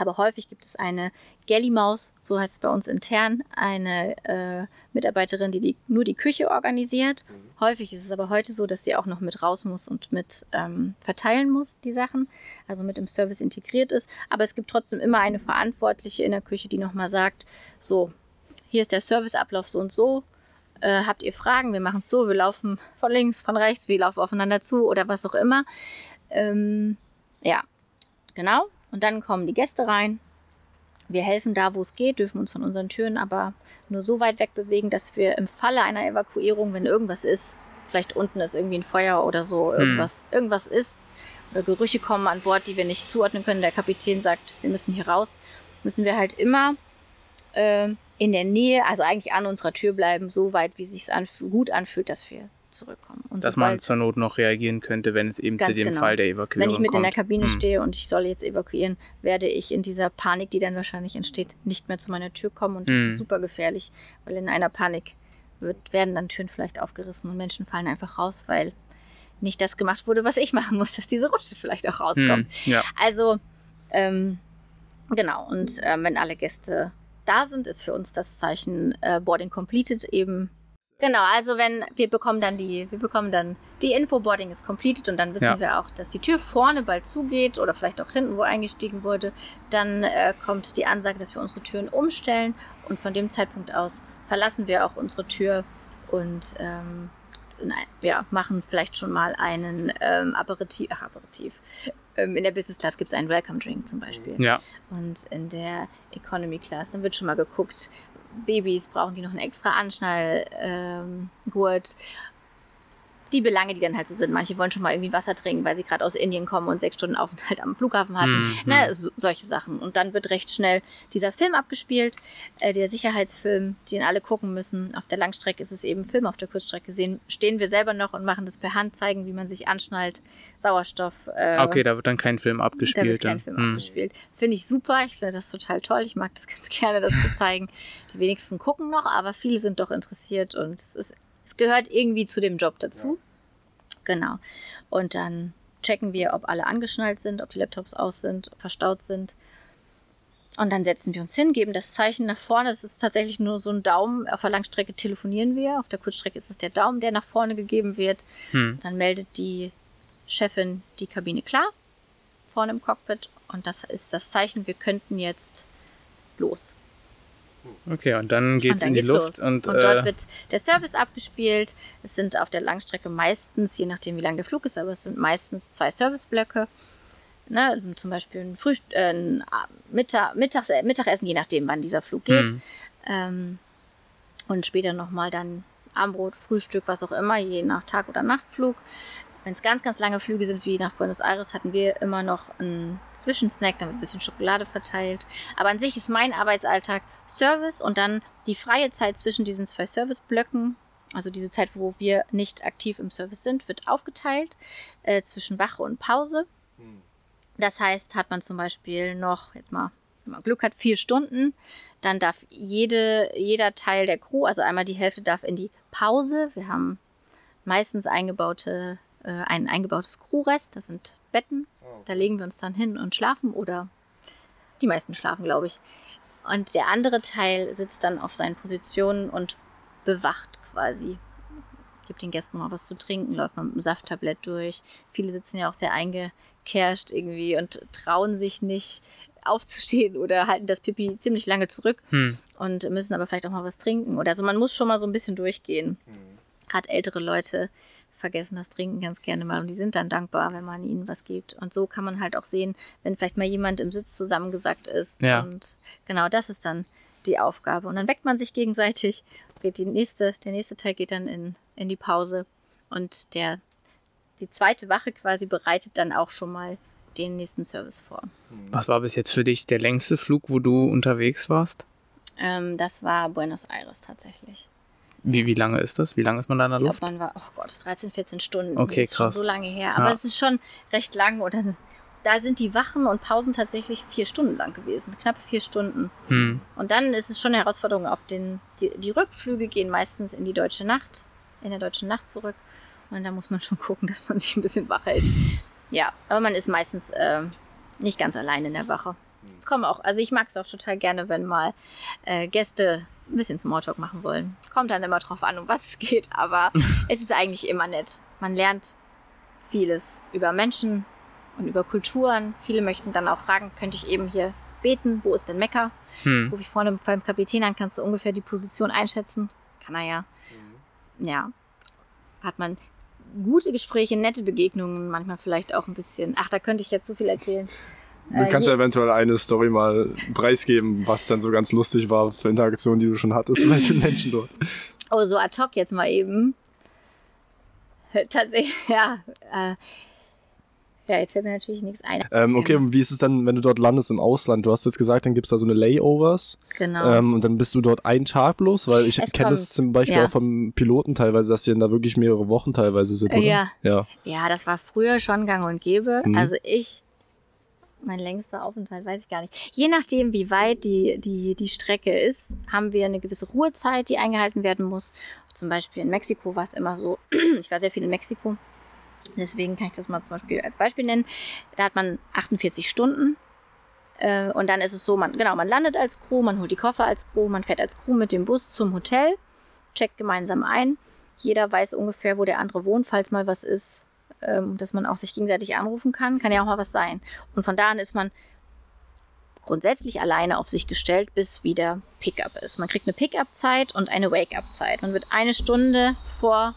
aber häufig gibt es eine Gellimaus, so heißt es bei uns intern, eine äh, Mitarbeiterin, die, die, nur die Küche organisiert. Mhm. Häufig ist es aber heute so, dass sie auch noch mit raus muss und mit ähm, verteilen muss, die Sachen, also mit im Service integriert ist. Aber es gibt trotzdem immer eine Verantwortliche in der Küche, die nochmal sagt, so, hier ist der Serviceablauf so und so. Äh, habt ihr Fragen? Wir machen es so, wir laufen von links, von rechts, wir laufen aufeinander zu oder was auch immer. Ähm, ja, genau. Und dann kommen die Gäste rein. Wir helfen da, wo es geht, dürfen uns von unseren Türen aber nur so weit weg bewegen, dass wir im Falle einer Evakuierung, wenn irgendwas ist, vielleicht unten ist irgendwie ein Feuer oder so, hm. irgendwas, hm. irgendwas ist, oder Gerüche kommen an Bord, die wir nicht zuordnen können, der Kapitän sagt, wir müssen hier raus, müssen wir halt immer äh, in der Nähe, also eigentlich an unserer Tür bleiben, so weit, wie es sich anf gut anfühlt, dass wir zurückkommen. Und Dass man zur Not noch reagieren könnte, wenn es eben zu dem genau. Fall der Evakuierung kommt. Wenn ich mit kommt. in der Kabine hm. stehe und ich soll jetzt evakuieren, werde ich in dieser Panik, die dann wahrscheinlich entsteht, nicht mehr zu meiner Tür kommen. Und das hm. ist super gefährlich, weil in einer Panik wird, werden dann Türen vielleicht aufgerissen und Menschen fallen einfach raus, weil nicht das gemacht wurde, was ich machen muss, dass diese Rutsche vielleicht auch rauskommt. Hm. Ja. Also, ähm, genau. Und ähm, wenn alle Gäste da sind, ist für uns das Zeichen äh, Boarding Completed eben Genau, also wenn wir bekommen dann die, wir bekommen dann die Infoboarding ist completed und dann wissen ja. wir auch, dass die Tür vorne bald zugeht oder vielleicht auch hinten, wo eingestiegen wurde. Dann äh, kommt die Ansage, dass wir unsere Türen umstellen und von dem Zeitpunkt aus verlassen wir auch unsere Tür und ähm, ein, ja, machen vielleicht schon mal einen ähm, Aperitif, ach Aperitif. Ähm, in der Business Class gibt es einen Welcome Drink zum Beispiel. Ja. Und in der Economy Class, dann wird schon mal geguckt, Babys brauchen die noch einen extra Anschnallgurt. Ähm, die Belange, die dann halt so sind. Manche wollen schon mal irgendwie Wasser trinken, weil sie gerade aus Indien kommen und sechs Stunden Aufenthalt am Flughafen hatten. Mhm. Ne, so, solche Sachen. Und dann wird recht schnell dieser Film abgespielt, äh, der Sicherheitsfilm, den alle gucken müssen. Auf der Langstrecke ist es eben Film, auf der Kurzstrecke sehen, stehen wir selber noch und machen das per Hand, zeigen, wie man sich anschnallt, Sauerstoff. Äh, okay, da wird dann kein Film abgespielt. Da wird kein Film mhm. abgespielt. Finde ich super, ich finde das total toll. Ich mag das ganz gerne, das zu zeigen. Die wenigsten gucken noch, aber viele sind doch interessiert und es ist es gehört irgendwie zu dem Job dazu. Genau. Und dann checken wir, ob alle angeschnallt sind, ob die Laptops aus sind, verstaut sind. Und dann setzen wir uns hin, geben das Zeichen nach vorne. Das ist tatsächlich nur so ein Daumen. Auf der Langstrecke telefonieren wir. Auf der Kurzstrecke ist es der Daumen, der nach vorne gegeben wird. Hm. Dann meldet die Chefin die Kabine klar, vorne im Cockpit. Und das ist das Zeichen, wir könnten jetzt los. Okay, und dann geht es in die Luft. Und, und dort äh, wird der Service abgespielt. Es sind auf der Langstrecke meistens, je nachdem wie lang der Flug ist, aber es sind meistens zwei Serviceblöcke. Ne, zum Beispiel ein, Frühst äh, ein Mittag, Mittags äh, Mittagessen, je nachdem, wann dieser Flug geht. Mhm. Ähm, und später nochmal dann Abendbrot, Frühstück, was auch immer, je nach Tag- oder Nachtflug. Wenn es ganz, ganz lange Flüge sind, wie nach Buenos Aires, hatten wir immer noch einen Zwischensnack, damit ein bisschen Schokolade verteilt. Aber an sich ist mein Arbeitsalltag Service und dann die freie Zeit zwischen diesen zwei Serviceblöcken. Also diese Zeit, wo wir nicht aktiv im Service sind, wird aufgeteilt äh, zwischen Wache und Pause. Das heißt, hat man zum Beispiel noch, jetzt mal, wenn man Glück hat, vier Stunden, dann darf jede, jeder Teil der Crew, also einmal die Hälfte darf in die Pause. Wir haben meistens eingebaute, äh, ein eingebautes Crewrest, das sind Betten. Da legen wir uns dann hin und schlafen oder die meisten schlafen, glaube ich. Und der andere Teil sitzt dann auf seinen Positionen und bewacht quasi. Gibt den Gästen mal was zu trinken, läuft mal mit einem Safttablett durch. Viele sitzen ja auch sehr eingekerscht irgendwie und trauen sich nicht aufzustehen oder halten das Pipi ziemlich lange zurück Hm. und müssen aber vielleicht auch mal was trinken. Oder also man muss schon mal so ein bisschen durchgehen. Gerade ältere Leute vergessen das Trinken ganz gerne mal und die sind dann dankbar, wenn man ihnen was gibt. Und so kann man halt auch sehen, wenn vielleicht mal jemand im Sitz zusammengesackt ist. Ja. Und genau das ist dann die Aufgabe. Und dann weckt man sich gegenseitig. Geht die nächste, der nächste Teil geht dann in, in die Pause. Und der, die zweite Wache quasi bereitet dann auch schon mal den nächsten Service vor. Was war bis jetzt für dich der längste Flug, wo du unterwegs warst? Ähm, das war Buenos Aires tatsächlich. Wie, wie lange ist das? Wie lange ist man da in der Ich Luft? glaube, man war, oh Gott, 13, 14 Stunden. Okay, das ist schon krass. so lange her. Aber Ja. es ist schon recht lang. Und dann, da sind die Wachen und Pausen tatsächlich vier Stunden lang gewesen. Knappe vier Stunden. Hm. Und dann ist es schon eine Herausforderung auf den. Die, die Rückflüge gehen meistens in die deutsche Nacht, in der deutschen Nacht zurück. Und da muss man schon gucken, dass man sich ein bisschen wach hält. Ja, aber man ist meistens äh, nicht ganz allein in der Wache. Es kommen auch, also ich mag es auch total gerne, wenn mal äh, Gäste ein bisschen Smalltalk machen wollen. Kommt dann immer drauf an, um was es geht, aber es ist eigentlich immer nett. Man lernt vieles über Menschen und über Kulturen. Viele möchten dann auch fragen, könnte ich eben hier beten? Wo ist denn Mekka? Hm. Ruf ich vorne beim Kapitän an, kannst du ungefähr die Position einschätzen? Kann er ja. Ja. Hat man gute Gespräche, nette Begegnungen, manchmal vielleicht auch ein bisschen. Ach, da könnte ich jetzt so viel erzählen. Du Äh, kannst ja eventuell eine Story mal preisgeben, was dann so ganz lustig war für Interaktionen, die du schon hattest, vielleicht mit Menschen dort. Oh, so ad hoc jetzt mal eben. Tatsächlich, ja. Äh, ja, jetzt fällt mir natürlich nichts ein. Ähm, okay, und wie ist es dann, wenn du dort landest im Ausland? Du hast jetzt gesagt, dann gibt's da so eine Layovers Genau. ähm, und dann bist du dort einen Tag bloß, weil ich Es kenne kommt, zum Beispiel ja. auch vom Piloten teilweise, dass die dann da wirklich mehrere Wochen teilweise sind, oder? Ja. Ja. Ja, das war früher schon gang und gäbe. Mhm. Also ich, mein längster Aufenthalt weiß ich gar nicht. Je nachdem, wie weit die, die, die Strecke ist, haben wir eine gewisse Ruhezeit, die eingehalten werden muss. Zum Beispiel in Mexiko war es immer so, ich war sehr viel in Mexiko. Deswegen kann ich das mal zum Beispiel als Beispiel nennen. Da hat man 48 Stunden. Äh, und dann ist es so, man, genau, man landet als Crew, man holt die Koffer als Crew, man fährt als Crew mit dem Bus zum Hotel, checkt gemeinsam ein. Jeder weiß ungefähr, wo der andere wohnt, falls mal was ist, ähm, dass man auch sich gegenseitig anrufen kann. Kann ja auch mal was sein. Und von da an ist man grundsätzlich alleine auf sich gestellt, bis wieder Pickup ist. Man kriegt eine Pickup-Zeit und eine Wake-up-Zeit. Man wird eine Stunde vor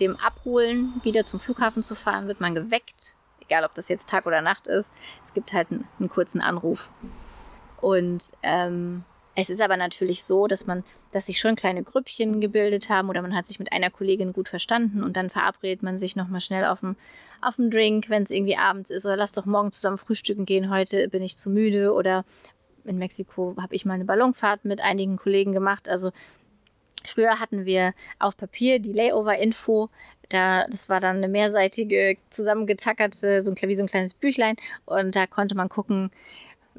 dem Abholen wieder zum Flughafen zu fahren, wird man geweckt. Egal, ob das jetzt Tag oder Nacht ist. Es gibt halt einen, einen kurzen Anruf. Und ähm, es ist aber natürlich so, dass man, dass sich schon kleine Grüppchen gebildet haben oder man hat sich mit einer Kollegin gut verstanden und dann verabredet man sich nochmal schnell auf dem auf dem Drink, wenn es irgendwie abends ist oder lass doch morgen zusammen frühstücken gehen, heute bin ich zu müde oder in Mexiko habe ich mal eine Ballonfahrt mit einigen Kollegen gemacht. Also früher hatten wir auf Papier die Layover-Info, da, das war dann eine mehrseitige, zusammengetackerte, so ein, wie so ein kleines Büchlein und da konnte man gucken,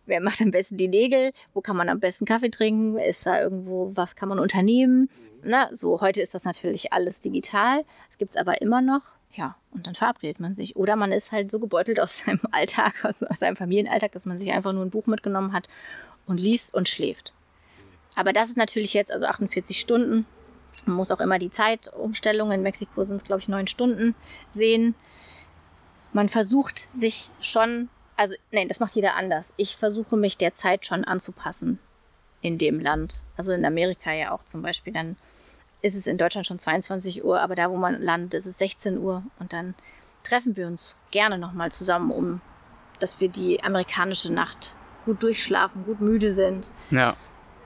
wer macht am besten die Nägel, wo kann man am besten Kaffee trinken, ist da irgendwo, was kann man unternehmen. Na, so, heute ist das natürlich alles digital. Das gibt es aber immer noch. Ja, und dann verabredet man sich. Oder man ist halt so gebeutelt aus seinem Alltag, aus, aus seinem Familienalltag, dass man sich einfach nur ein Buch mitgenommen hat und liest und schläft. Aber das ist natürlich jetzt, also 48 Stunden. Man muss auch immer die Zeitumstellung. In Mexiko sind es, glaube ich, neun Stunden sehen. Man versucht sich schon, also, nein, das macht jeder anders. Ich versuche mich der Zeit schon anzupassen in dem Land. Also in Amerika ja auch zum Beispiel. Dann ist es in Deutschland schon 22 Uhr, aber da, wo man landet, ist es 16 Uhr. Und dann treffen wir uns gerne nochmal zusammen, um dass wir die amerikanische Nacht gut durchschlafen, gut müde sind. Ja.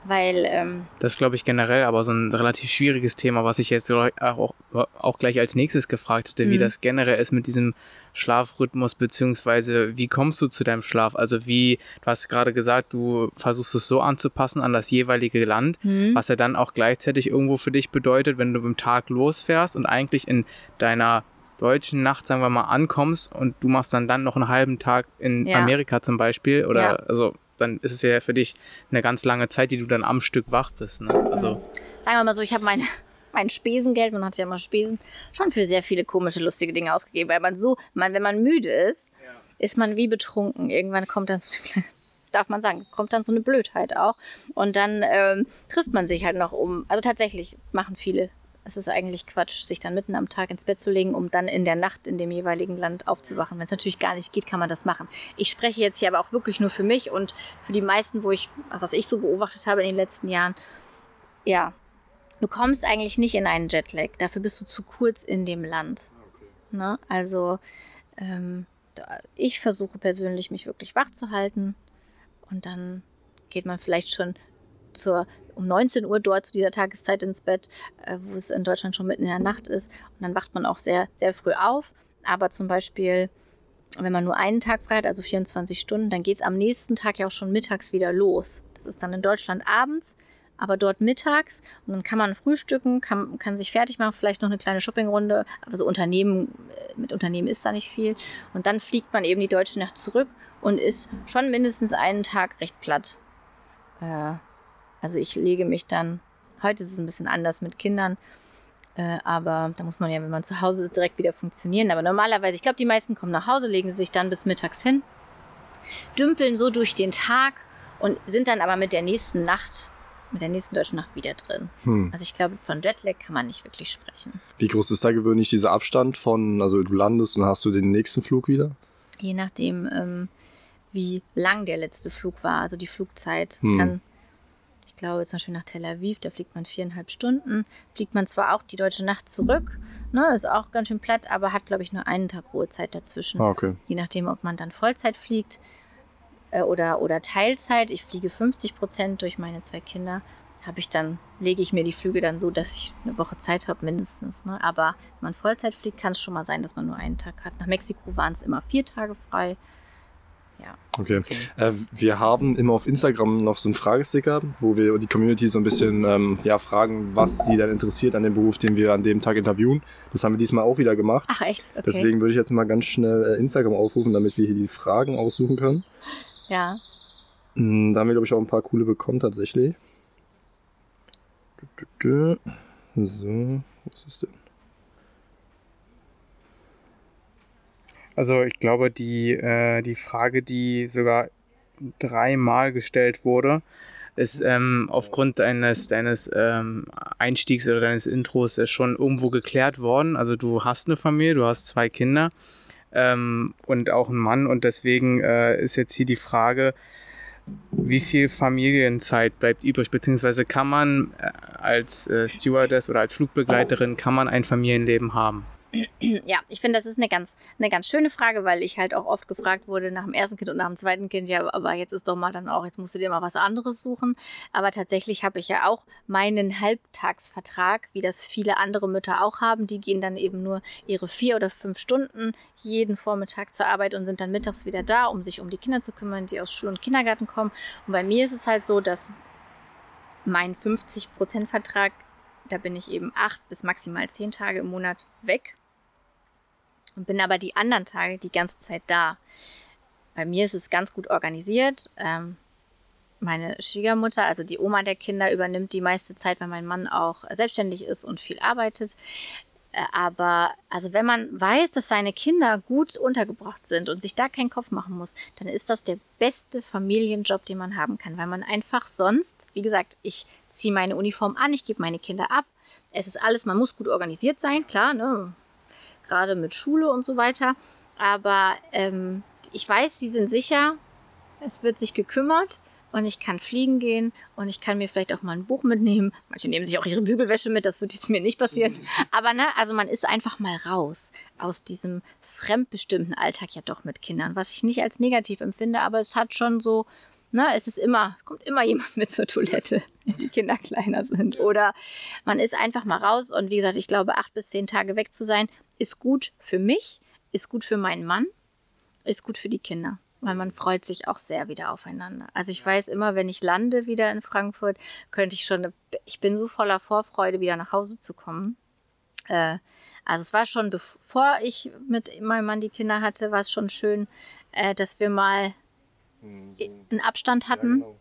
Weil ähm, das ist, glaube ich, generell aber so ein relativ schwieriges Thema, was ich jetzt auch, auch gleich als nächstes gefragt hätte, mhm. wie das generell ist mit diesem Schlafrhythmus, beziehungsweise wie kommst du zu deinem Schlaf? Also wie, du hast gerade gesagt, du versuchst es so anzupassen an das jeweilige Land, mhm. was ja dann auch gleichzeitig irgendwo für dich bedeutet, wenn du im Tag losfährst und eigentlich in deiner deutschen Nacht, sagen wir mal, ankommst und du machst dann dann noch einen halben Tag in ja. Amerika zum Beispiel oder ja. also dann ist es ja für dich eine ganz lange Zeit, die du dann am Stück wach bist. Ne? Also sagen wir mal so, ich habe meine mein Spesengeld, man hat ja immer Spesen, schon für sehr viele komische, lustige Dinge ausgegeben, weil man so, man, wenn man müde ist, ja. ist man wie betrunken. Irgendwann kommt dann so eine darf man sagen, kommt dann so eine Blödheit auch. Und dann ähm, trifft man sich halt noch um. Also tatsächlich machen viele es ist eigentlich Quatsch, sich dann mitten am Tag ins Bett zu legen, um dann in der Nacht in dem jeweiligen Land aufzuwachen. Wenn es natürlich gar nicht geht, kann man das machen. Ich spreche jetzt hier aber auch wirklich nur für mich und für die meisten, wo ich, was ich so beobachtet habe in den letzten Jahren. Ja, du kommst eigentlich nicht in einen Jetlag. Dafür bist du zu kurz in dem Land. Okay. Ne? Also, ähm, ich versuche persönlich, mich wirklich wach zu halten. Und dann geht man vielleicht schon zur um 19 Uhr dort zu dieser Tageszeit ins Bett, äh, wo es in Deutschland schon mitten in der Nacht ist. Und dann wacht man auch sehr, sehr früh auf. Aber zum Beispiel, wenn man nur einen Tag frei hat, also 24 Stunden, dann geht es am nächsten Tag ja auch schon mittags wieder los. Das ist dann in Deutschland abends, aber dort mittags. Und dann kann man frühstücken, kann, kann sich fertig machen, vielleicht noch eine kleine Shoppingrunde. Also Unternehmen, äh, mit Unternehmen ist da nicht viel. Und dann fliegt man eben die deutsche Nacht zurück und ist schon mindestens einen Tag recht platt. Äh, also ich lege mich dann, heute ist es ein bisschen anders mit Kindern, äh, aber da muss man ja, wenn man zu Hause ist, direkt wieder funktionieren. Aber normalerweise, ich glaube, die meisten kommen nach Hause, legen sich dann bis mittags hin, dümpeln so durch den Tag und sind dann aber mit der nächsten Nacht mit der nächsten deutschen Nacht wieder drin. Hm. Also ich glaube, von Jetlag kann man nicht wirklich sprechen. Wie groß ist da gewöhnlich dieser Abstand von, also du landest und hast du den nächsten Flug wieder? Je nachdem, ähm, wie lang der letzte Flug war, also die Flugzeit. Es hm. kann ich glaube zum Beispiel nach Tel Aviv, da fliegt man viereinhalb Stunden, fliegt man zwar auch die deutsche Nacht zurück, ne, ist auch ganz schön platt, aber hat, glaube ich, nur einen Tag Ruhezeit dazwischen. Ah, okay. Je nachdem, ob man dann Vollzeit fliegt äh, oder, oder Teilzeit. Ich fliege 50 Prozent durch meine zwei Kinder. Habe ich dann, lege ich mir die Flüge dann so, dass ich eine Woche Zeit habe, mindestens. Ne? Aber wenn man Vollzeit fliegt, kann es schon mal sein, dass man nur einen Tag hat. Nach Mexiko waren es immer vier Tage frei. Ja. Okay. okay. Äh, wir haben immer auf Instagram noch so einen Fragesticker, wo wir die Community so ein bisschen ähm, ja, fragen, was sie dann interessiert an dem Beruf, den wir an dem Tag interviewen. Das haben wir diesmal auch wieder gemacht. Ach echt? Okay. Deswegen würde ich jetzt mal ganz schnell äh, Instagram aufrufen, damit wir hier die Fragen aussuchen können. Ja. Hm, da haben wir, glaube ich, auch ein paar coole bekommen tatsächlich. So, was ist denn? Also ich glaube, die, äh, die Frage, die sogar dreimal gestellt wurde, ist ähm, aufgrund deines, deines ähm, Einstiegs oder deines Intros schon irgendwo geklärt worden. Also du hast eine Familie, du hast zwei Kinder ähm, und auch einen Mann und deswegen äh, ist jetzt hier die Frage, wie viel Familienzeit bleibt übrig, beziehungsweise kann man äh, als äh, Stewardess oder als Flugbegleiterin, kann man ein Familienleben haben? Ja, ich finde, das ist eine ganz, eine ganz schöne Frage, weil ich halt auch oft gefragt wurde nach dem ersten Kind und nach dem zweiten Kind, ja, aber jetzt ist doch mal dann auch, jetzt musst du dir mal was anderes suchen. Aber tatsächlich habe ich ja auch meinen Halbtagsvertrag, wie das viele andere Mütter auch haben. Die gehen dann eben nur ihre vier oder fünf Stunden jeden Vormittag zur Arbeit und sind dann mittags wieder da, um sich um die Kinder zu kümmern, die aus Schule und Kindergarten kommen. Und bei mir ist es halt so, dass mein 50%-Vertrag da bin ich eben acht bis maximal zehn Tage im Monat weg und bin aber die anderen Tage die ganze Zeit da. Bei mir ist es ganz gut organisiert. Ähm, meine Schwiegermutter, also die Oma der Kinder, übernimmt die meiste Zeit, weil mein Mann auch selbstständig ist und viel arbeitet. Äh, aber also wenn man weiß, dass seine Kinder gut untergebracht sind und sich da keinen Kopf machen muss, dann ist das der beste Familienjob, den man haben kann, weil man einfach sonst, wie gesagt, ich ziehe meine Uniform an, ich gebe meine Kinder ab. Es ist alles, man muss gut organisiert sein, klar, ne? Gerade mit Schule und so weiter. Aber ähm, ich weiß, sie sind sicher, es wird sich gekümmert und ich kann fliegen gehen und ich kann mir vielleicht auch mal ein Buch mitnehmen. Manche nehmen sich auch ihre Bügelwäsche mit, das wird jetzt mir nicht passieren. Aber ne, also man ist einfach mal raus aus diesem fremdbestimmten Alltag ja doch mit Kindern, was ich nicht als negativ empfinde, aber es hat schon so Ne, es ist immer, es kommt immer jemand mit zur Toilette, wenn die Kinder kleiner sind. Oder man ist einfach mal raus und wie gesagt, ich glaube, acht bis zehn Tage weg zu sein, ist gut für mich, ist gut für meinen Mann, ist gut für die Kinder. Weil man freut sich auch sehr wieder aufeinander. Also ich weiß immer, wenn ich lande wieder in Frankfurt, könnte ich schon, ich bin so voller Vorfreude, wieder nach Hause zu kommen. Äh, also es war schon, bevor ich mit meinem Mann die Kinder hatte, war es schon schön, äh, dass wir mal hm, einen Abstand hatten. Ja, genau.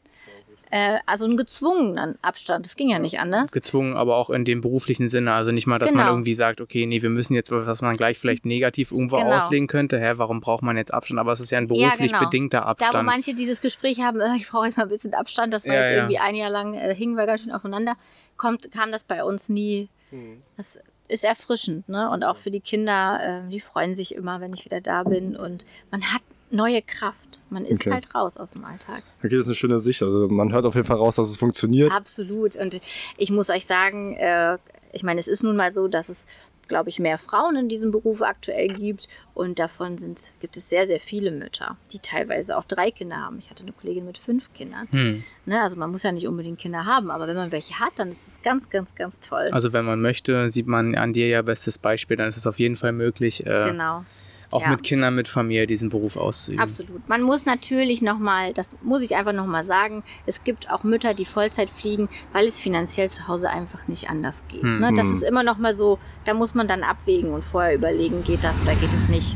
Äh, also einen gezwungenen Abstand. Das ging ja nicht anders. Gezwungen, aber auch in dem beruflichen Sinne. Also nicht mal, dass genau. man irgendwie sagt, okay, nee, wir müssen jetzt, was man gleich vielleicht negativ irgendwo genau. auslegen könnte. Hä, warum braucht man jetzt Abstand? Aber es ist ja ein beruflich ja, genau. bedingter Abstand. Da, wo manche dieses Gespräch haben, äh, ich brauche jetzt mal ein bisschen Abstand, das war ja, jetzt irgendwie ein Jahr lang, äh, hingen wir ganz schön aufeinander, kommt, kam das bei uns nie. Mhm. Das ist erfrischend, ne? Und auch für die Kinder, äh, die freuen sich immer, wenn ich wieder da bin. Und man hat neue Kraft. Man ist okay. halt raus aus dem Alltag. Okay, das ist eine schöne Sicht. Also man hört auf jeden Fall raus, dass es funktioniert. Absolut. Und ich muss euch sagen, äh, ich meine, es ist nun mal so, dass es glaube ich, mehr Frauen in diesem Beruf aktuell gibt. Und davon sind, gibt es sehr, sehr viele Mütter, die teilweise auch drei Kinder haben. Ich hatte eine Kollegin mit fünf Kindern. Hm. Ne, also man muss ja nicht unbedingt Kinder haben, aber wenn man welche hat, dann ist es ganz, ganz, ganz toll. Also wenn man möchte, sieht man an dir ja bestes Beispiel, dann ist es auf jeden Fall möglich. Äh, genau auch ja. mit Kindern, mit Familie diesen Beruf auszuüben. Absolut. Man muss natürlich nochmal, das muss ich einfach nochmal sagen, es gibt auch Mütter, die Vollzeit fliegen, weil es finanziell zu Hause einfach nicht anders geht. Hm. Ne? Das hm. ist immer nochmal so, da muss man dann abwägen und vorher überlegen, geht das oder geht es nicht.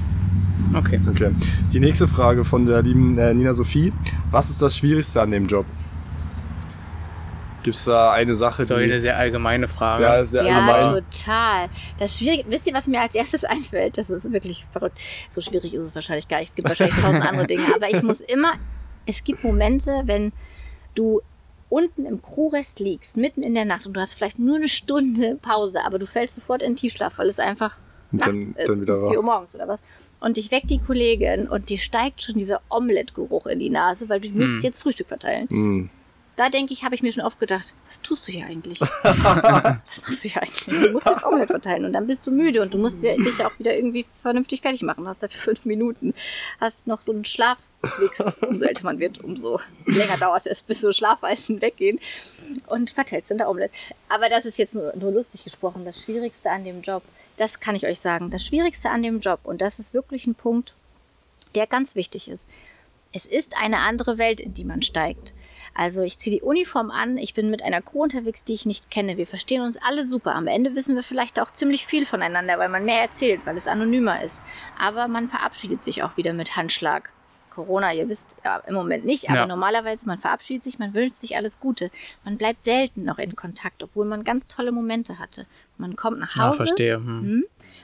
Okay. okay. Die nächste Frage von der lieben äh, Nina Sophie. Was ist das Schwierigste an dem Job? Gibt es da eine Sache, das ist die... eine sehr allgemeine Frage. Ja, sehr ja, allgemein. total. Das Schwierige, wisst ihr, was mir als erstes einfällt? Das ist wirklich verrückt. So schwierig ist es wahrscheinlich gar nicht. Es gibt wahrscheinlich tausend andere Dinge. Aber ich muss immer... Es gibt Momente, wenn du unten im Crewrest liegst, mitten in der Nacht und du hast vielleicht nur eine Stunde Pause, aber du fällst sofort in den Tiefschlaf, weil es einfach und dann, nachts ist, dann wieder um 4 Uhr morgens oder was. Und ich weck die Kollegin und dir steigt schon dieser Omelette-Geruch in die Nase, weil du müsstest hm. jetzt Frühstück verteilen. Hm da denke ich, habe ich mir schon oft gedacht, was tust du hier eigentlich? was machst du hier eigentlich? Du musst jetzt Omelette verteilen und dann bist du müde und du musst dich auch wieder irgendwie vernünftig fertig machen. Du hast dafür fünf Minuten. Hast noch so einen Schlafmix. Umso älter man wird, umso länger dauert es, bis so Schlafweisen weggehen und verteilst in der Omelette. Aber das ist jetzt nur, nur lustig gesprochen. Das Schwierigste an dem Job, das kann ich euch sagen. Das Schwierigste an dem Job, und das ist wirklich ein Punkt, der ganz wichtig ist. Es ist eine andere Welt, in die man steigt. Also ich ziehe die Uniform an, ich bin mit einer Crew unterwegs, die ich nicht kenne. Wir verstehen uns alle super. Am Ende wissen wir vielleicht auch ziemlich viel voneinander, weil man mehr erzählt, weil es anonymer ist. Aber man verabschiedet sich auch wieder mit Handschlag. Corona, ihr wisst, ja, im Moment nicht, aber ja. normalerweise, man verabschiedet sich, man wünscht sich alles Gute. Man bleibt selten noch in Kontakt, obwohl man ganz tolle Momente hatte. Man kommt nach Hause. Ja, verstehe. Hm. hm.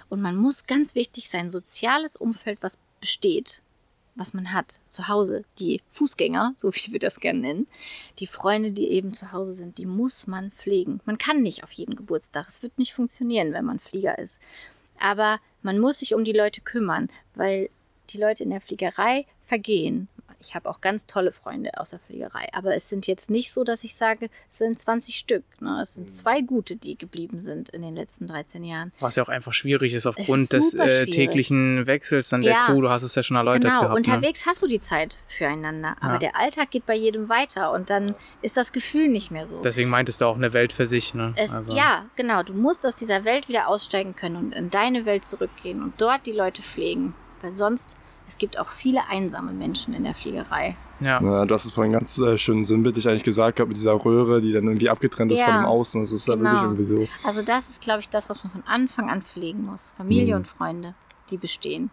Und man muss ganz wichtig sein, soziales Umfeld, was besteht, was man hat zu Hause. Die Fußgänger, so wie wir das gerne nennen, die Freunde, die eben zu Hause sind, die muss man pflegen. Man kann nicht auf jeden Geburtstag. Es wird nicht funktionieren, wenn man Flieger ist. Aber man muss sich um die Leute kümmern, weil die Leute in der Fliegerei vergehen ich habe auch ganz tolle Freunde aus der Fliegerei. Aber es sind jetzt nicht so, dass ich sage, es sind 20 Stück. Ne? Es sind mhm. zwei gute, die geblieben sind in den letzten 13 Jahren. Was ja auch einfach schwierig ist aufgrund ist des äh, täglichen Wechsels dann der Crew. Du hast es ja schon erläutert genau. gehabt. Ne? Unterwegs ne? hast du die Zeit füreinander. Aber ja. der Alltag geht bei jedem weiter und dann ist das Gefühl nicht mehr so. Deswegen meintest du auch eine Welt für sich. Ne? Es, also. Ja, genau. Du musst aus dieser Welt wieder aussteigen können und in deine Welt zurückgehen und dort die Leute pflegen. Weil sonst es gibt auch viele einsame Menschen in der Fliegerei. Ja. ja du hast es vorhin ganz äh, schön sinnbildlich eigentlich gesagt gehabt, mit dieser Röhre, die dann irgendwie abgetrennt ist ja, von dem Außen. Das ist genau. da wirklich irgendwie so. Also das ist, glaube ich, das, was man von Anfang an pflegen muss. Familie mhm. und Freunde, die bestehen.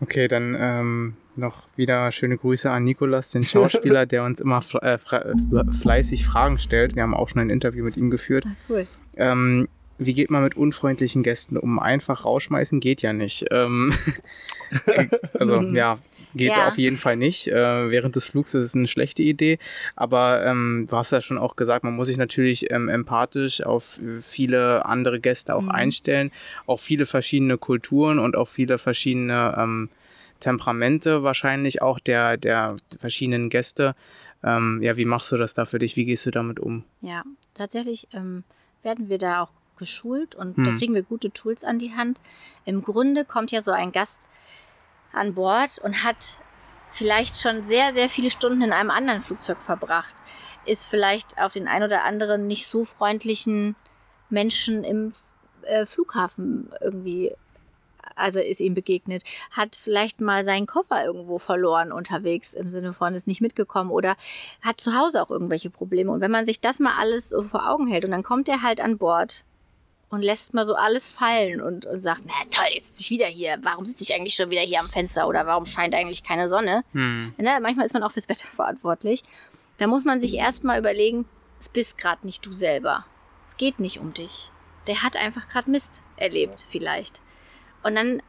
Okay, dann ähm, noch wieder schöne Grüße an Nikolas, den Schauspieler, der uns immer äh, fleißig Fragen stellt. Wir haben auch schon ein Interview mit ihm geführt. Ah, cool. Ähm, wie geht man mit unfreundlichen Gästen um? Einfach rausschmeißen geht ja nicht. Ähm, also ja, geht ja. auf jeden Fall nicht. Äh, während des Flugs ist es eine schlechte Idee. Aber ähm, du hast ja schon auch gesagt, man muss sich natürlich ähm, empathisch auf viele andere Gäste auch mhm. einstellen, auch viele verschiedene Kulturen und auch viele verschiedene ähm, Temperamente wahrscheinlich auch der, der verschiedenen Gäste. Ähm, ja, wie machst du das da für dich? Wie gehst du damit um? Ja, tatsächlich ähm, werden wir da auch geschult und hm. da kriegen wir gute Tools an die Hand. Im Grunde kommt ja so ein Gast an Bord und hat vielleicht schon sehr, sehr viele Stunden in einem anderen Flugzeug verbracht, ist vielleicht auf den ein oder anderen nicht so freundlichen Menschen im äh, Flughafen irgendwie, also ist ihm begegnet, hat vielleicht mal seinen Koffer irgendwo verloren unterwegs, im Sinne von ist nicht mitgekommen oder hat zu Hause auch irgendwelche Probleme. Und wenn man sich das mal alles so vor Augen hält und dann kommt er halt an Bord und lässt mal so alles fallen und, und sagt, na toll, jetzt sitze ich wieder hier. Warum sitze ich eigentlich schon wieder hier am Fenster oder warum scheint eigentlich keine Sonne? Hm. Ne, manchmal ist man auch fürs Wetter verantwortlich. Da muss man sich erstmal überlegen, es bist gerade nicht du selber. Es geht nicht um dich. Der hat einfach gerade Mist erlebt, vielleicht. Und dann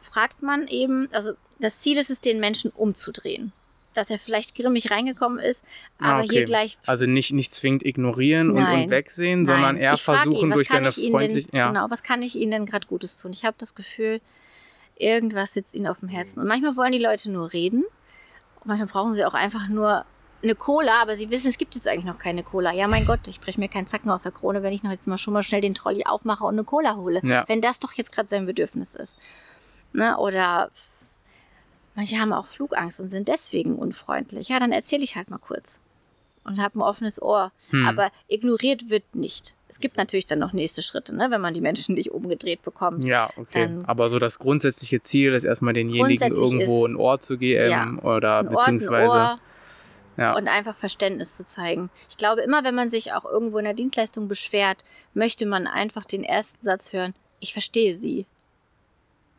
fragt man eben, also das Ziel ist es, den Menschen umzudrehen. Dass er vielleicht grimmig reingekommen ist, Ah, aber okay. hier gleich Also nicht, nicht zwingend ignorieren und, und wegsehen, Nein. sondern eher Ich versuchen ihn, durch deine ich Ihnen freundlich. Denn, Ja. Genau, was kann ich Ihnen denn gerade Gutes tun? Ich habe das Gefühl, irgendwas sitzt Ihnen auf dem Herzen. Und manchmal wollen die Leute nur reden. Und manchmal brauchen sie auch einfach nur eine Cola, aber sie wissen, es gibt jetzt eigentlich noch keine Cola. Ja, mein Gott, ich breche mir keinen Zacken aus der Krone, wenn ich noch jetzt mal schon mal schnell den Trolley aufmache und eine Cola hole. Ja. Wenn das doch jetzt gerade sein Bedürfnis ist. Ne? Oder manche haben auch Flugangst und sind deswegen unfreundlich. Ja, dann erzähle ich halt mal kurz. Und habe ein offenes Ohr. Hm. Aber ignoriert wird nicht. Es gibt natürlich dann noch nächste Schritte, ne? wenn man die Menschen nicht umgedreht bekommt. Ja, okay. Aber so das grundsätzliche Ziel ist erstmal denjenigen irgendwo ein Ohr zu geben Ja, oder Ein Ort, ein beziehungsweise. Ohr ja. und einfach Verständnis zu zeigen. Ich glaube, immer wenn man sich auch irgendwo in der Dienstleistung beschwert, möchte man einfach den ersten Satz hören, ich verstehe sie.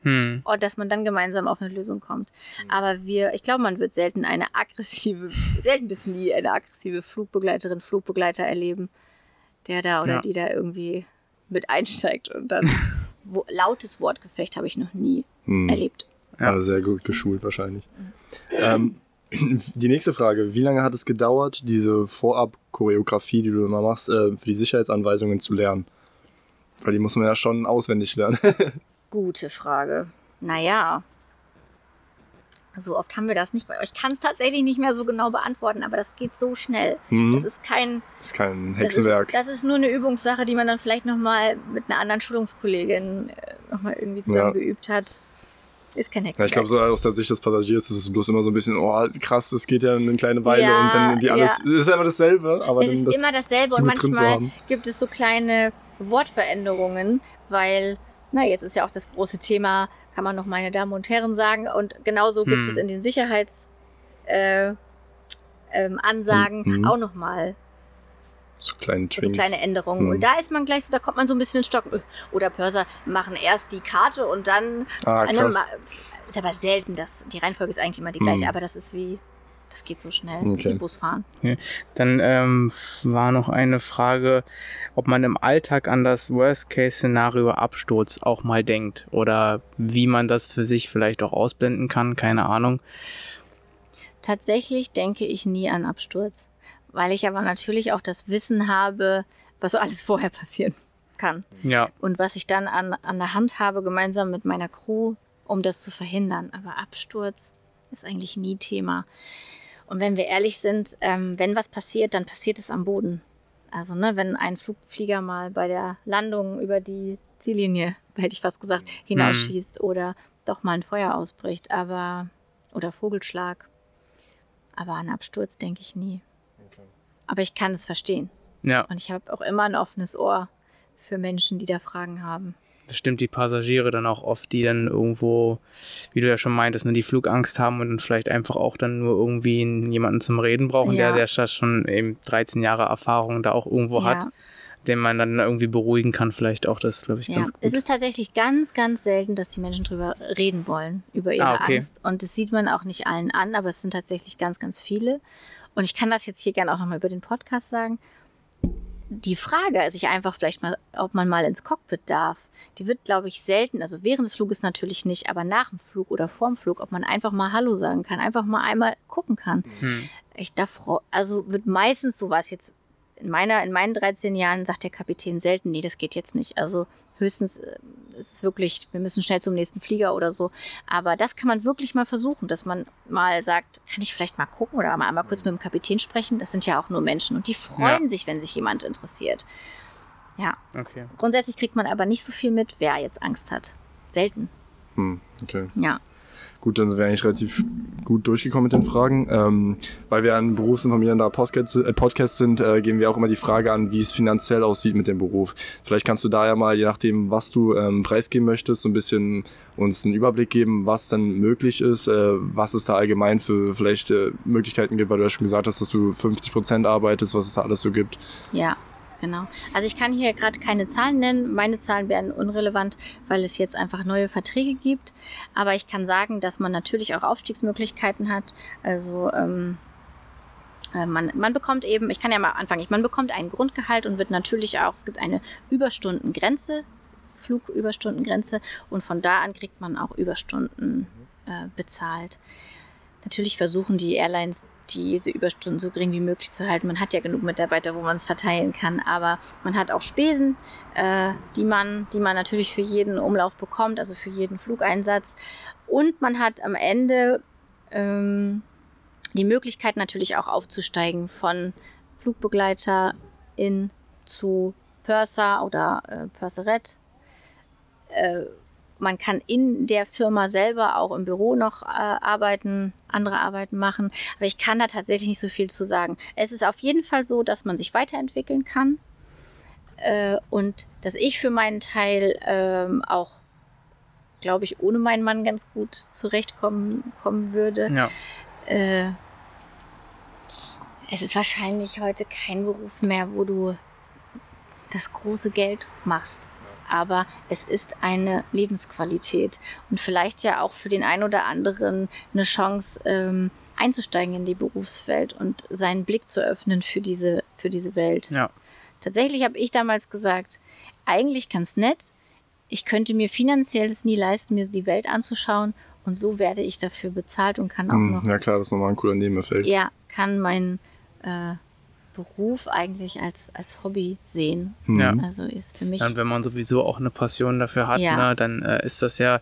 Hm. Und dass man dann gemeinsam auf eine Lösung kommt. Aber wir, ich glaube, man wird selten eine aggressive, selten bis nie eine aggressive Flugbegleiterin, Flugbegleiter erleben, der da oder Ja. die da irgendwie mit einsteigt und dann wo, lautes Wortgefecht habe ich noch nie Hm. erlebt. Ja. Also sehr gut geschult wahrscheinlich. Ähm, die nächste Frage. Wie lange hat es gedauert, diese Vorab-Choreografie, die du immer machst, äh, für die Sicherheitsanweisungen zu lernen? Weil die muss man ja schon auswendig lernen. Gute Frage. Naja. So oft haben wir das nicht. Ich kann es tatsächlich nicht mehr so genau beantworten, aber das geht so schnell. Hm? Das ist kein Das ist kein das Hexenwerk. Ist, das ist nur eine Übungssache, die man dann vielleicht nochmal mit einer anderen Schulungskollegin nochmal irgendwie zusammen Ja. geübt hat. Ist kein Ja, Hexenwerk. ich glaube, so aus der Sicht des Passagiers ist es bloß immer so ein bisschen, oh, krass, das geht ja eine kleine Weile Ja, und dann irgendwie alles. Es ist immer dasselbe, aber es ist das immer dasselbe und manchmal gibt es so kleine Wortveränderungen, weil, na, jetzt ist ja auch das große Thema, kann man noch meine Damen und Herren sagen, und genauso gibt Hm. es in den Sicherheits- äh, ähm, Ansagen Mhm. auch nochmal So kleine so kleine Änderungen. Mhm. Und da ist man gleich so, da kommt man so ein bisschen ins Stocken. Oder Pörser machen erst die Karte und dann Ah, Ne, krass. ma- ist aber selten, dass die Reihenfolge ist eigentlich immer die gleiche, Hm. aber das ist wie, das geht so schnell, Okay. wie Busfahren. Dann ähm, war noch eine Frage, ob man im Alltag an das Worst-Case-Szenario Absturz auch mal denkt oder wie man das für sich vielleicht auch ausblenden kann, keine Ahnung. Tatsächlich denke ich nie an Absturz, weil ich aber natürlich auch das Wissen habe, was so alles vorher passieren kann. Ja, Und was ich dann an, an der Hand habe, gemeinsam mit meiner Crew, um das zu verhindern. Aber Absturz ist eigentlich nie Thema. Und wenn wir ehrlich sind, ähm, wenn was passiert, dann passiert es am Boden. Also, ne, wenn ein Flugflieger mal bei der Landung über die Ziellinie, hätte ich fast gesagt, hinausschießt oder doch mal ein Feuer ausbricht, aber oder Vogelschlag. Aber an Absturz denke ich nie. Aber ich kann es verstehen. ja, Und ich habe auch immer ein offenes Ohr für Menschen, die da Fragen haben. Bestimmt die Passagiere dann auch oft, die dann irgendwo, wie du ja schon meintest, ne, die Flugangst haben und dann vielleicht einfach auch dann nur irgendwie einen- jemanden zum Reden brauchen, Ja. der, der schon eben 13 Jahre Erfahrung da auch irgendwo Ja. hat, den man dann irgendwie beruhigen kann, vielleicht auch. Das glaube ich, Ja, ganz gut. es ist tatsächlich ganz, ganz selten, dass die Menschen drüber reden wollen, über ihre Ah, okay. Angst. Und das sieht man auch nicht allen an, aber es sind tatsächlich ganz, ganz viele. Und ich kann das jetzt hier gerne auch nochmal über den Podcast sagen. Die Frage, sich einfach vielleicht mal, ob man mal ins Cockpit darf, die wird, glaube ich, selten, also während des Fluges natürlich nicht, aber nach dem Flug oder vorm Flug, ob man einfach mal Hallo sagen kann, einfach mal einmal gucken kann. Hm. Ich da also wird meistens so was jetzt in meiner in meinen 13 Jahren sagt der Kapitän selten, nee, das geht jetzt nicht. Also höchstens äh, es ist wirklich, wir müssen schnell zum nächsten Flieger oder so. Aber das kann man wirklich mal versuchen, dass man mal sagt, kann ich vielleicht mal gucken oder mal einmal kurz mit dem Kapitän sprechen. Das sind ja auch nur Menschen und die freuen Ja. sich, wenn sich jemand interessiert. Ja, Okay. grundsätzlich kriegt man aber nicht so viel mit, wer jetzt Angst hat. Selten. Hm, okay. Ja. Gut, dann sind wir eigentlich relativ gut durchgekommen mit den Fragen. Ähm, weil wir ein berufsinformierender Podcast, äh, Podcast sind, äh, gehen wir auch immer die Frage an, wie es finanziell aussieht mit dem Beruf. Vielleicht kannst du da ja mal, je nachdem, was du ähm, preisgeben möchtest, so ein bisschen uns einen Überblick geben, was dann möglich ist, äh, was es da allgemein für vielleicht äh, Möglichkeiten gibt, weil du ja schon gesagt hast, dass du 50 Prozent arbeitest, was es da alles so gibt. Ja, genau. Also ich kann hier gerade keine Zahlen nennen. Meine Zahlen wären unrelevant, weil es jetzt einfach neue Verträge gibt. Aber ich kann sagen, dass man natürlich auch Aufstiegsmöglichkeiten hat. Also ähm, äh, man, man bekommt eben, ich kann ja mal anfangen, man bekommt ein Grundgehalt und wird natürlich auch, es gibt eine Überstundengrenze, Flugüberstundengrenze und von da an kriegt man auch Überstunden äh, bezahlt. Natürlich versuchen die Airlines diese Überstunden so gering wie möglich zu halten. Man hat ja genug Mitarbeiter, wo man es verteilen kann, aber man hat auch Spesen, äh, die, man, die man natürlich für jeden Umlauf bekommt, also für jeden Flugeinsatz. Und man hat am Ende ähm, die Möglichkeit natürlich auch aufzusteigen von Flugbegleiter in zu Purser oder äh, Purserette. Äh, man kann in der Firma selber auch im Büro noch äh, arbeiten, andere Arbeiten machen. Aber ich kann da tatsächlich nicht so viel zu sagen. Es ist auf jeden Fall so, dass man sich weiterentwickeln kann. Äh, und dass ich für meinen Teil ähm, auch, glaube ich, ohne meinen Mann ganz gut zurechtkommen kommen würde. Ja. Äh, es ist wahrscheinlich heute kein Beruf mehr, wo du das große Geld machst aber es ist eine Lebensqualität und vielleicht ja auch für den einen oder anderen eine Chance, ähm, einzusteigen in die Berufswelt und seinen Blick zu öffnen für diese, für diese Welt. Ja. Tatsächlich habe ich damals gesagt, eigentlich ganz nett. Ich könnte mir finanziell es nie leisten, mir die Welt anzuschauen und so werde ich dafür bezahlt und kann auch Hm, noch, ja klar, das ist nochmal ein cooler Nebeneffekt. ja, kann mein äh, Beruf eigentlich als, als Hobby sehen. Ja. Also ist für mich. Ja, und wenn man sowieso auch eine Passion dafür hat, Ja. ne, dann äh, ist das ja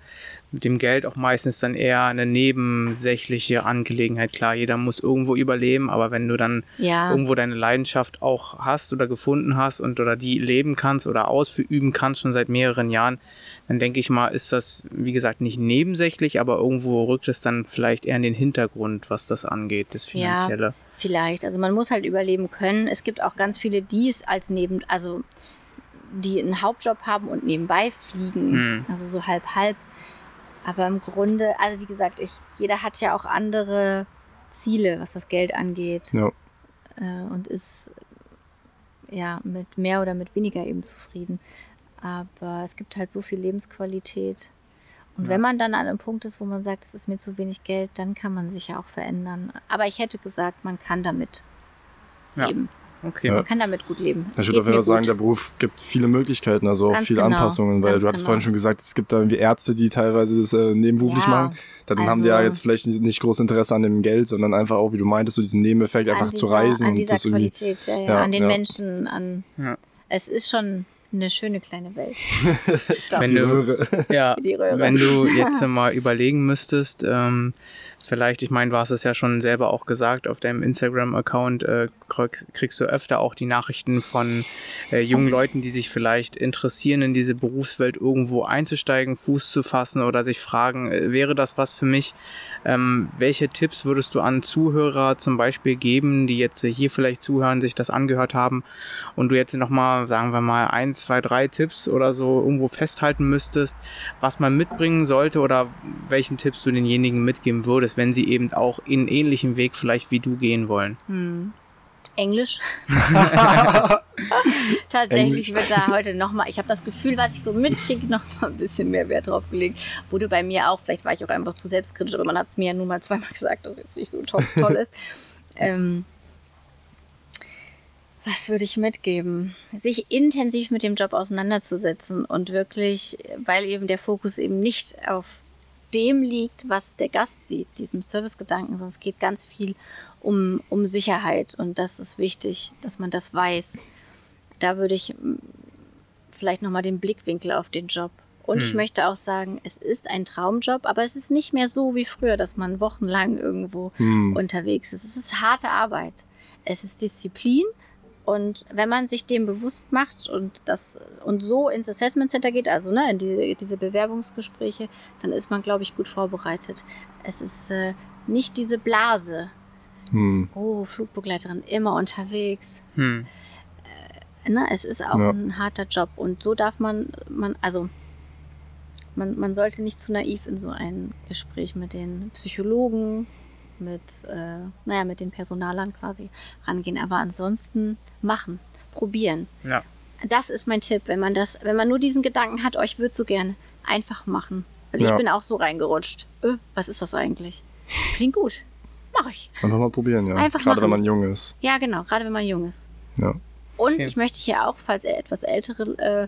mit dem Geld auch meistens dann eher eine nebensächliche Angelegenheit. Klar, jeder muss irgendwo überleben, aber wenn du dann ja. irgendwo deine Leidenschaft auch hast oder gefunden hast und oder die leben kannst oder ausüben kannst schon seit mehreren Jahren, dann denke ich mal, ist das, wie gesagt, nicht nebensächlich, aber irgendwo rückt es dann vielleicht eher in den Hintergrund, was das angeht, das Ja. Finanzielle. Vielleicht. Also man muss halt überleben können. Es gibt auch ganz viele, die es als neben, also die einen Hauptjob haben und nebenbei fliegen. Hm. Also so halb halb. Aber im Grunde, also wie gesagt, ich, jeder hat ja auch andere Ziele, was das Geld angeht. Ja. Äh, und ist ja mit mehr oder mit weniger eben zufrieden. Aber es gibt halt so viel Lebensqualität. Und Ja. wenn man dann an einem Punkt ist, wo man sagt, es ist mir zu wenig Geld, dann kann man sich ja auch verändern. Aber ich hätte gesagt, man kann damit Ja. leben. Okay. Ja. Man kann damit gut leben. Es Ich würde auf jeden Fall sagen, der Beruf gibt viele Möglichkeiten, also auch Ganz viele genau, Anpassungen, weil ganz du hattest genau. vorhin schon gesagt, es gibt da irgendwie Ärzte, die teilweise das äh, nebenberuflich Ja, machen. Dann haben die ja also- jetzt vielleicht nicht, nicht groß Interesse an dem Geld, sondern einfach auch, wie du meintest, so diesen Nebeneffekt, einfach an zu dieser, reisen An und dieser das irgendwie. Qualität, ja, ja, Ja, an den ja. Menschen, an. Ja. Es ist schon eine schöne kleine Welt. Wenn Die du, Röhre. ja, wenn du jetzt mal überlegen müsstest, ähm, vielleicht, ich meine, du hast es ja schon selber auch gesagt, auf deinem Instagram-Account äh, kriegst, du öfter auch die Nachrichten von äh, jungen Leuten, die sich vielleicht interessieren, in diese Berufswelt irgendwo einzusteigen, Fuß zu fassen oder sich fragen, äh, wäre das was für mich? Ähm, welche Tipps würdest du an Zuhörer zum Beispiel geben, die jetzt hier vielleicht zuhören, sich das angehört haben und du jetzt nochmal, sagen wir mal, ein, zwei, drei Tipps oder so irgendwo festhalten müsstest, was man mitbringen sollte oder welchen Tipps du denjenigen mitgeben würdest, wenn sie eben auch in ähnlichem Weg vielleicht wie du gehen wollen? Hm. Englisch. Tatsächlich wird da heute nochmal, ich habe das Gefühl, was ich so mitkriege, noch mal ein bisschen mehr Wert drauf gelegt. Wurde bei mir auch, vielleicht war ich auch einfach zu selbstkritisch, aber man hat es mir ja nun mal zweimal gesagt, dass es jetzt nicht so top, toll ist. Ähm, was würde ich mitgeben? Sich intensiv mit dem Job auseinanderzusetzen und wirklich, weil eben der Fokus eben nicht auf dem liegt, was der Gast sieht, diesem Servicegedanken, sondern es geht ganz viel um, um Sicherheit und das ist wichtig, dass man das weiß. Da würde ich mm, vielleicht nochmal den Blickwinkel auf den Job. Und ich Hm. möchte auch sagen, es ist ein Traumjob, aber es ist nicht mehr so wie früher, dass man wochenlang irgendwo Hm. unterwegs ist. Es ist harte Arbeit. Es ist Disziplin Und wenn man sich dem bewusst macht und das und so ins Assessment Center geht, also ne, in die, diese Bewerbungsgespräche, dann ist man, glaube ich, gut vorbereitet. Es ist äh, nicht diese Blase. Hm. Oh, Flugbegleiterin, immer unterwegs. Hm. Ne, es ist auch Ja. ein harter Job und so darf man, man also man, man sollte nicht zu naiv in so ein Gespräch mit den Psychologen, mit, äh, naja, mit den Personalern quasi rangehen. Aber ansonsten machen, probieren. Ja. Das ist mein Tipp, wenn man das, wenn man nur diesen Gedanken hat, oh, ich würde so gerne einfach machen. Weil ich Ja. bin auch so reingerutscht. Äh, was ist das eigentlich? Klingt gut. Mach ich. Einfach mal probieren, ja. Einfach Gerade wenn machen. man jung ist. Ja, genau, gerade wenn man jung ist. Ja. Und Okay. ich möchte hier auch, falls etwas ältere äh,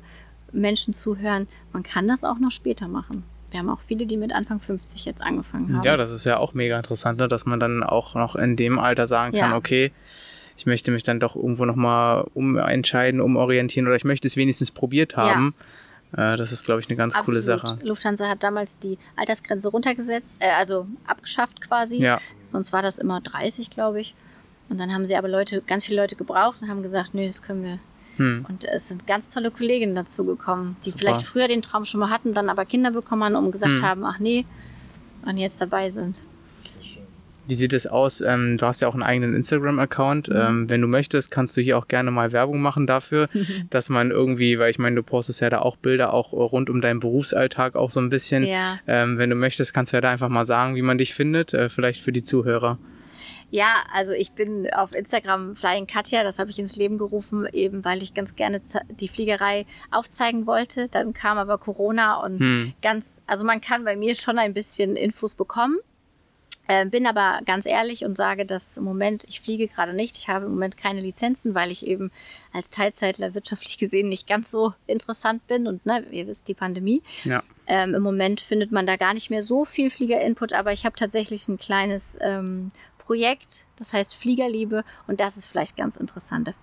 Menschen zuhören, man kann das auch noch später machen. Wir haben auch viele, die mit Anfang 50 jetzt angefangen haben. Ja, das ist ja auch mega interessant, ne? dass man dann auch noch in dem Alter sagen kann, Ja. okay, ich möchte mich dann doch irgendwo nochmal umentscheiden, umorientieren oder ich möchte es wenigstens probiert haben. Äh, das ist, glaube ich, eine ganz coole Absolut. Sache. Lufthansa hat damals die Altersgrenze runtergesetzt, äh, also abgeschafft quasi. Ja, Sonst war das immer 30, glaube ich. Und dann haben sie aber Leute, ganz viele Leute gebraucht und haben gesagt, nö, das können wir. Hm. Und es sind ganz tolle Kolleginnen dazu gekommen, die Super. vielleicht früher den Traum schon mal hatten, dann aber Kinder bekommen haben und gesagt Hm. haben, ach nee, und jetzt dabei sind. Wie sieht es aus? Ähm, du hast ja auch einen eigenen Instagram-Account. Mhm. Ähm, wenn du möchtest, kannst du hier auch gerne mal Werbung machen dafür, dass man irgendwie, weil ich meine, du postest ja da auch Bilder auch rund um deinen Berufsalltag auch so ein bisschen. Ja. Ähm, wenn du möchtest, kannst du ja da einfach mal sagen, wie man dich findet, äh, vielleicht für die Zuhörer. Ja, also ich bin auf Instagram Flying Katja, das habe ich ins Leben gerufen, eben weil ich ganz gerne die Fliegerei aufzeigen wollte. Dann kam aber Corona und Hm. ganz, also man kann bei mir schon ein bisschen Infos bekommen. Äh, bin aber ganz ehrlich und sage, dass im Moment, ich fliege gerade nicht. Ich habe im Moment keine Lizenzen, weil ich eben als Teilzeitler wirtschaftlich gesehen nicht ganz so interessant bin. Und ne, ihr wisst, die Pandemie. Ja. Ähm, Im Moment findet man da gar nicht mehr so viel Flieger-Input, aber ich habe tatsächlich ein kleines ähm, Projekt, das heißt Fliegerliebe und das ist vielleicht ganz interessant.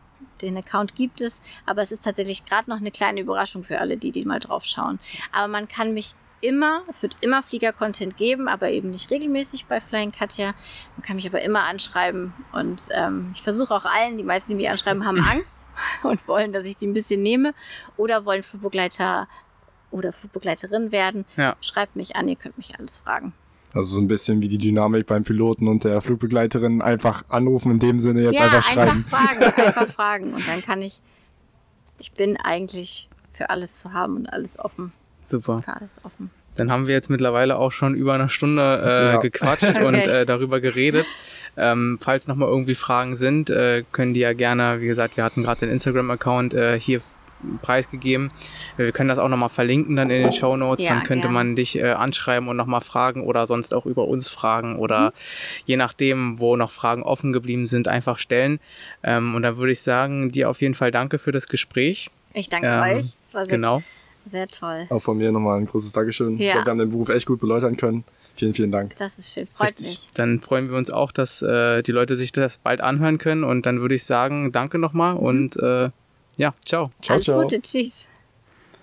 Den Account gibt es, aber es ist tatsächlich gerade noch eine kleine Überraschung für alle, die, die mal drauf schauen. Aber man kann mich immer, es wird immer Flieger-Content geben, aber eben nicht regelmäßig bei Flying Katja. Man kann mich aber immer anschreiben und ähm, ich versuche auch allen, die meisten, die mich anschreiben, haben Angst und wollen, dass ich die ein bisschen nehme oder wollen Flugbegleiter oder Flugbegleiterin werden. Ja. Schreibt mich an, ihr könnt mich alles fragen. Also so ein bisschen wie die Dynamik beim Piloten und der Flugbegleiterin einfach anrufen in dem Sinne jetzt einfach schreiben. fragen, einfach fragen. Und dann kann ich, ich bin eigentlich für alles zu haben und alles offen. Super. Für alles offen. Dann haben wir jetzt mittlerweile auch schon über eine Stunde äh, Ja. gequatscht Okay. und äh, darüber geredet. Ähm, falls nochmal irgendwie Fragen sind, äh, können die ja gerne, wie gesagt, wir hatten gerade den Instagram-Account äh, hier preisgegeben. Wir können das auch nochmal verlinken dann in den Show Notes. Ja, dann könnte gerne. man dich äh, anschreiben und nochmal fragen oder sonst auch über uns fragen oder Mhm. je nachdem, wo noch Fragen offen geblieben sind, einfach stellen. Ähm, und dann würde ich sagen, dir auf jeden Fall danke für das Gespräch. Ich danke Ähm, euch. Es war sehr, Genau. sehr toll. Auch von mir nochmal ein großes Dankeschön. Ich Ja. glaube, wir haben den Beruf echt gut beleuchten können. Vielen, vielen Dank. Das ist schön. Freut Richtig. mich. Dann freuen wir uns auch, dass äh, die Leute sich das bald anhören können. Und dann würde ich sagen, danke nochmal und äh, ja, ciao. Ciao, Alles ciao. Gute. Tschüss.